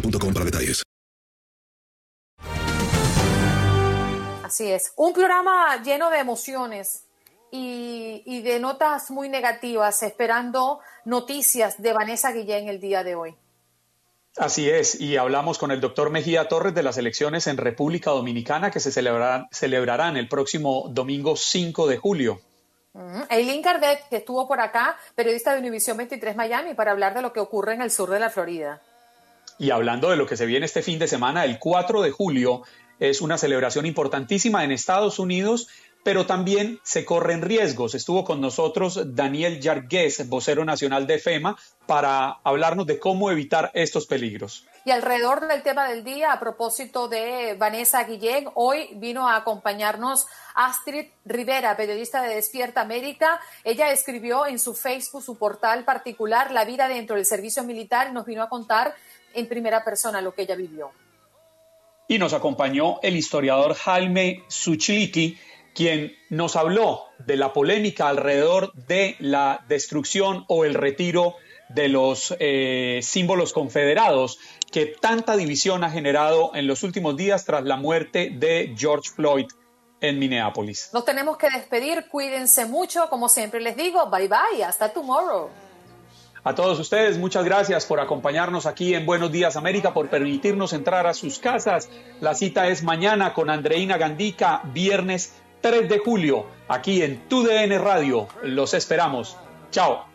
para detalles. Así es. Un programa lleno de emociones y, de notas muy negativas, esperando noticias de Vanessa Guillén el día de hoy. Así es, y hablamos con el doctor Mejía Torres de las elecciones en República Dominicana que se celebrarán, celebrarán el próximo domingo 5 de julio. Eileen Cardet, que estuvo por acá, periodista de Univision 23 Miami, para hablar de lo que ocurre en el sur de la Florida. Y hablando de lo que se viene este fin de semana, el 4 de julio es una celebración importantísima en Estados Unidos, pero también se corren riesgos. Estuvo con nosotros Daniel Yargués, vocero nacional de FEMA, para hablarnos de cómo evitar estos peligros. Y alrededor del tema del día, a propósito de Vanessa Guillén, hoy vino a acompañarnos Astrid Rivera, periodista de Despierta América. Ella escribió en su Facebook, su portal particular, La vida dentro del servicio militar, y nos vino a contar en primera persona lo que ella vivió. Y nos acompañó el historiador Jaime Suchiliki, quien nos habló de la polémica alrededor de la destrucción o el retiro de los eh, símbolos confederados que tanta división ha generado en los últimos días tras la muerte de George Floyd en Minneapolis. Nos tenemos que despedir, cuídense mucho, como siempre les digo, bye bye, hasta tomorrow. A todos ustedes, muchas gracias por acompañarnos aquí en Buenos Días América, por permitirnos entrar a sus casas. La cita es mañana con Andreina Gandica, viernes 3 de julio, aquí en TUDN Radio. Los esperamos. Chao.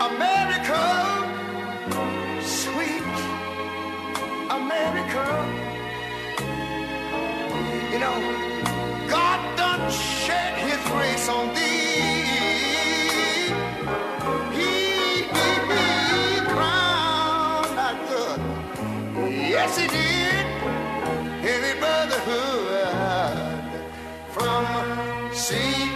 America, sweet America. You know, God done shed His grace on thee. He, crowned that good. Yes, He did. Heavy brotherhood from sea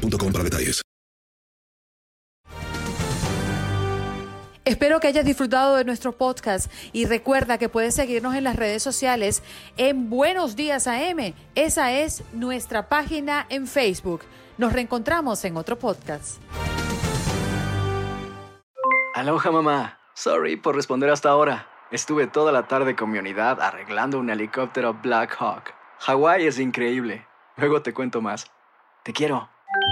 boostmobile.com para detalles. Espero que hayas disfrutado de nuestro podcast y recuerda que puedes seguirnos en las redes sociales en Buenos Días AM. Esa es nuestra página en Facebook. Nos reencontramos en otro podcast. Aloha mamá. Sorry por responder hasta ahora. Estuve toda la tarde con mi unidad arreglando un helicóptero Black Hawk. Hawái es increíble. Luego te cuento más. Te quiero.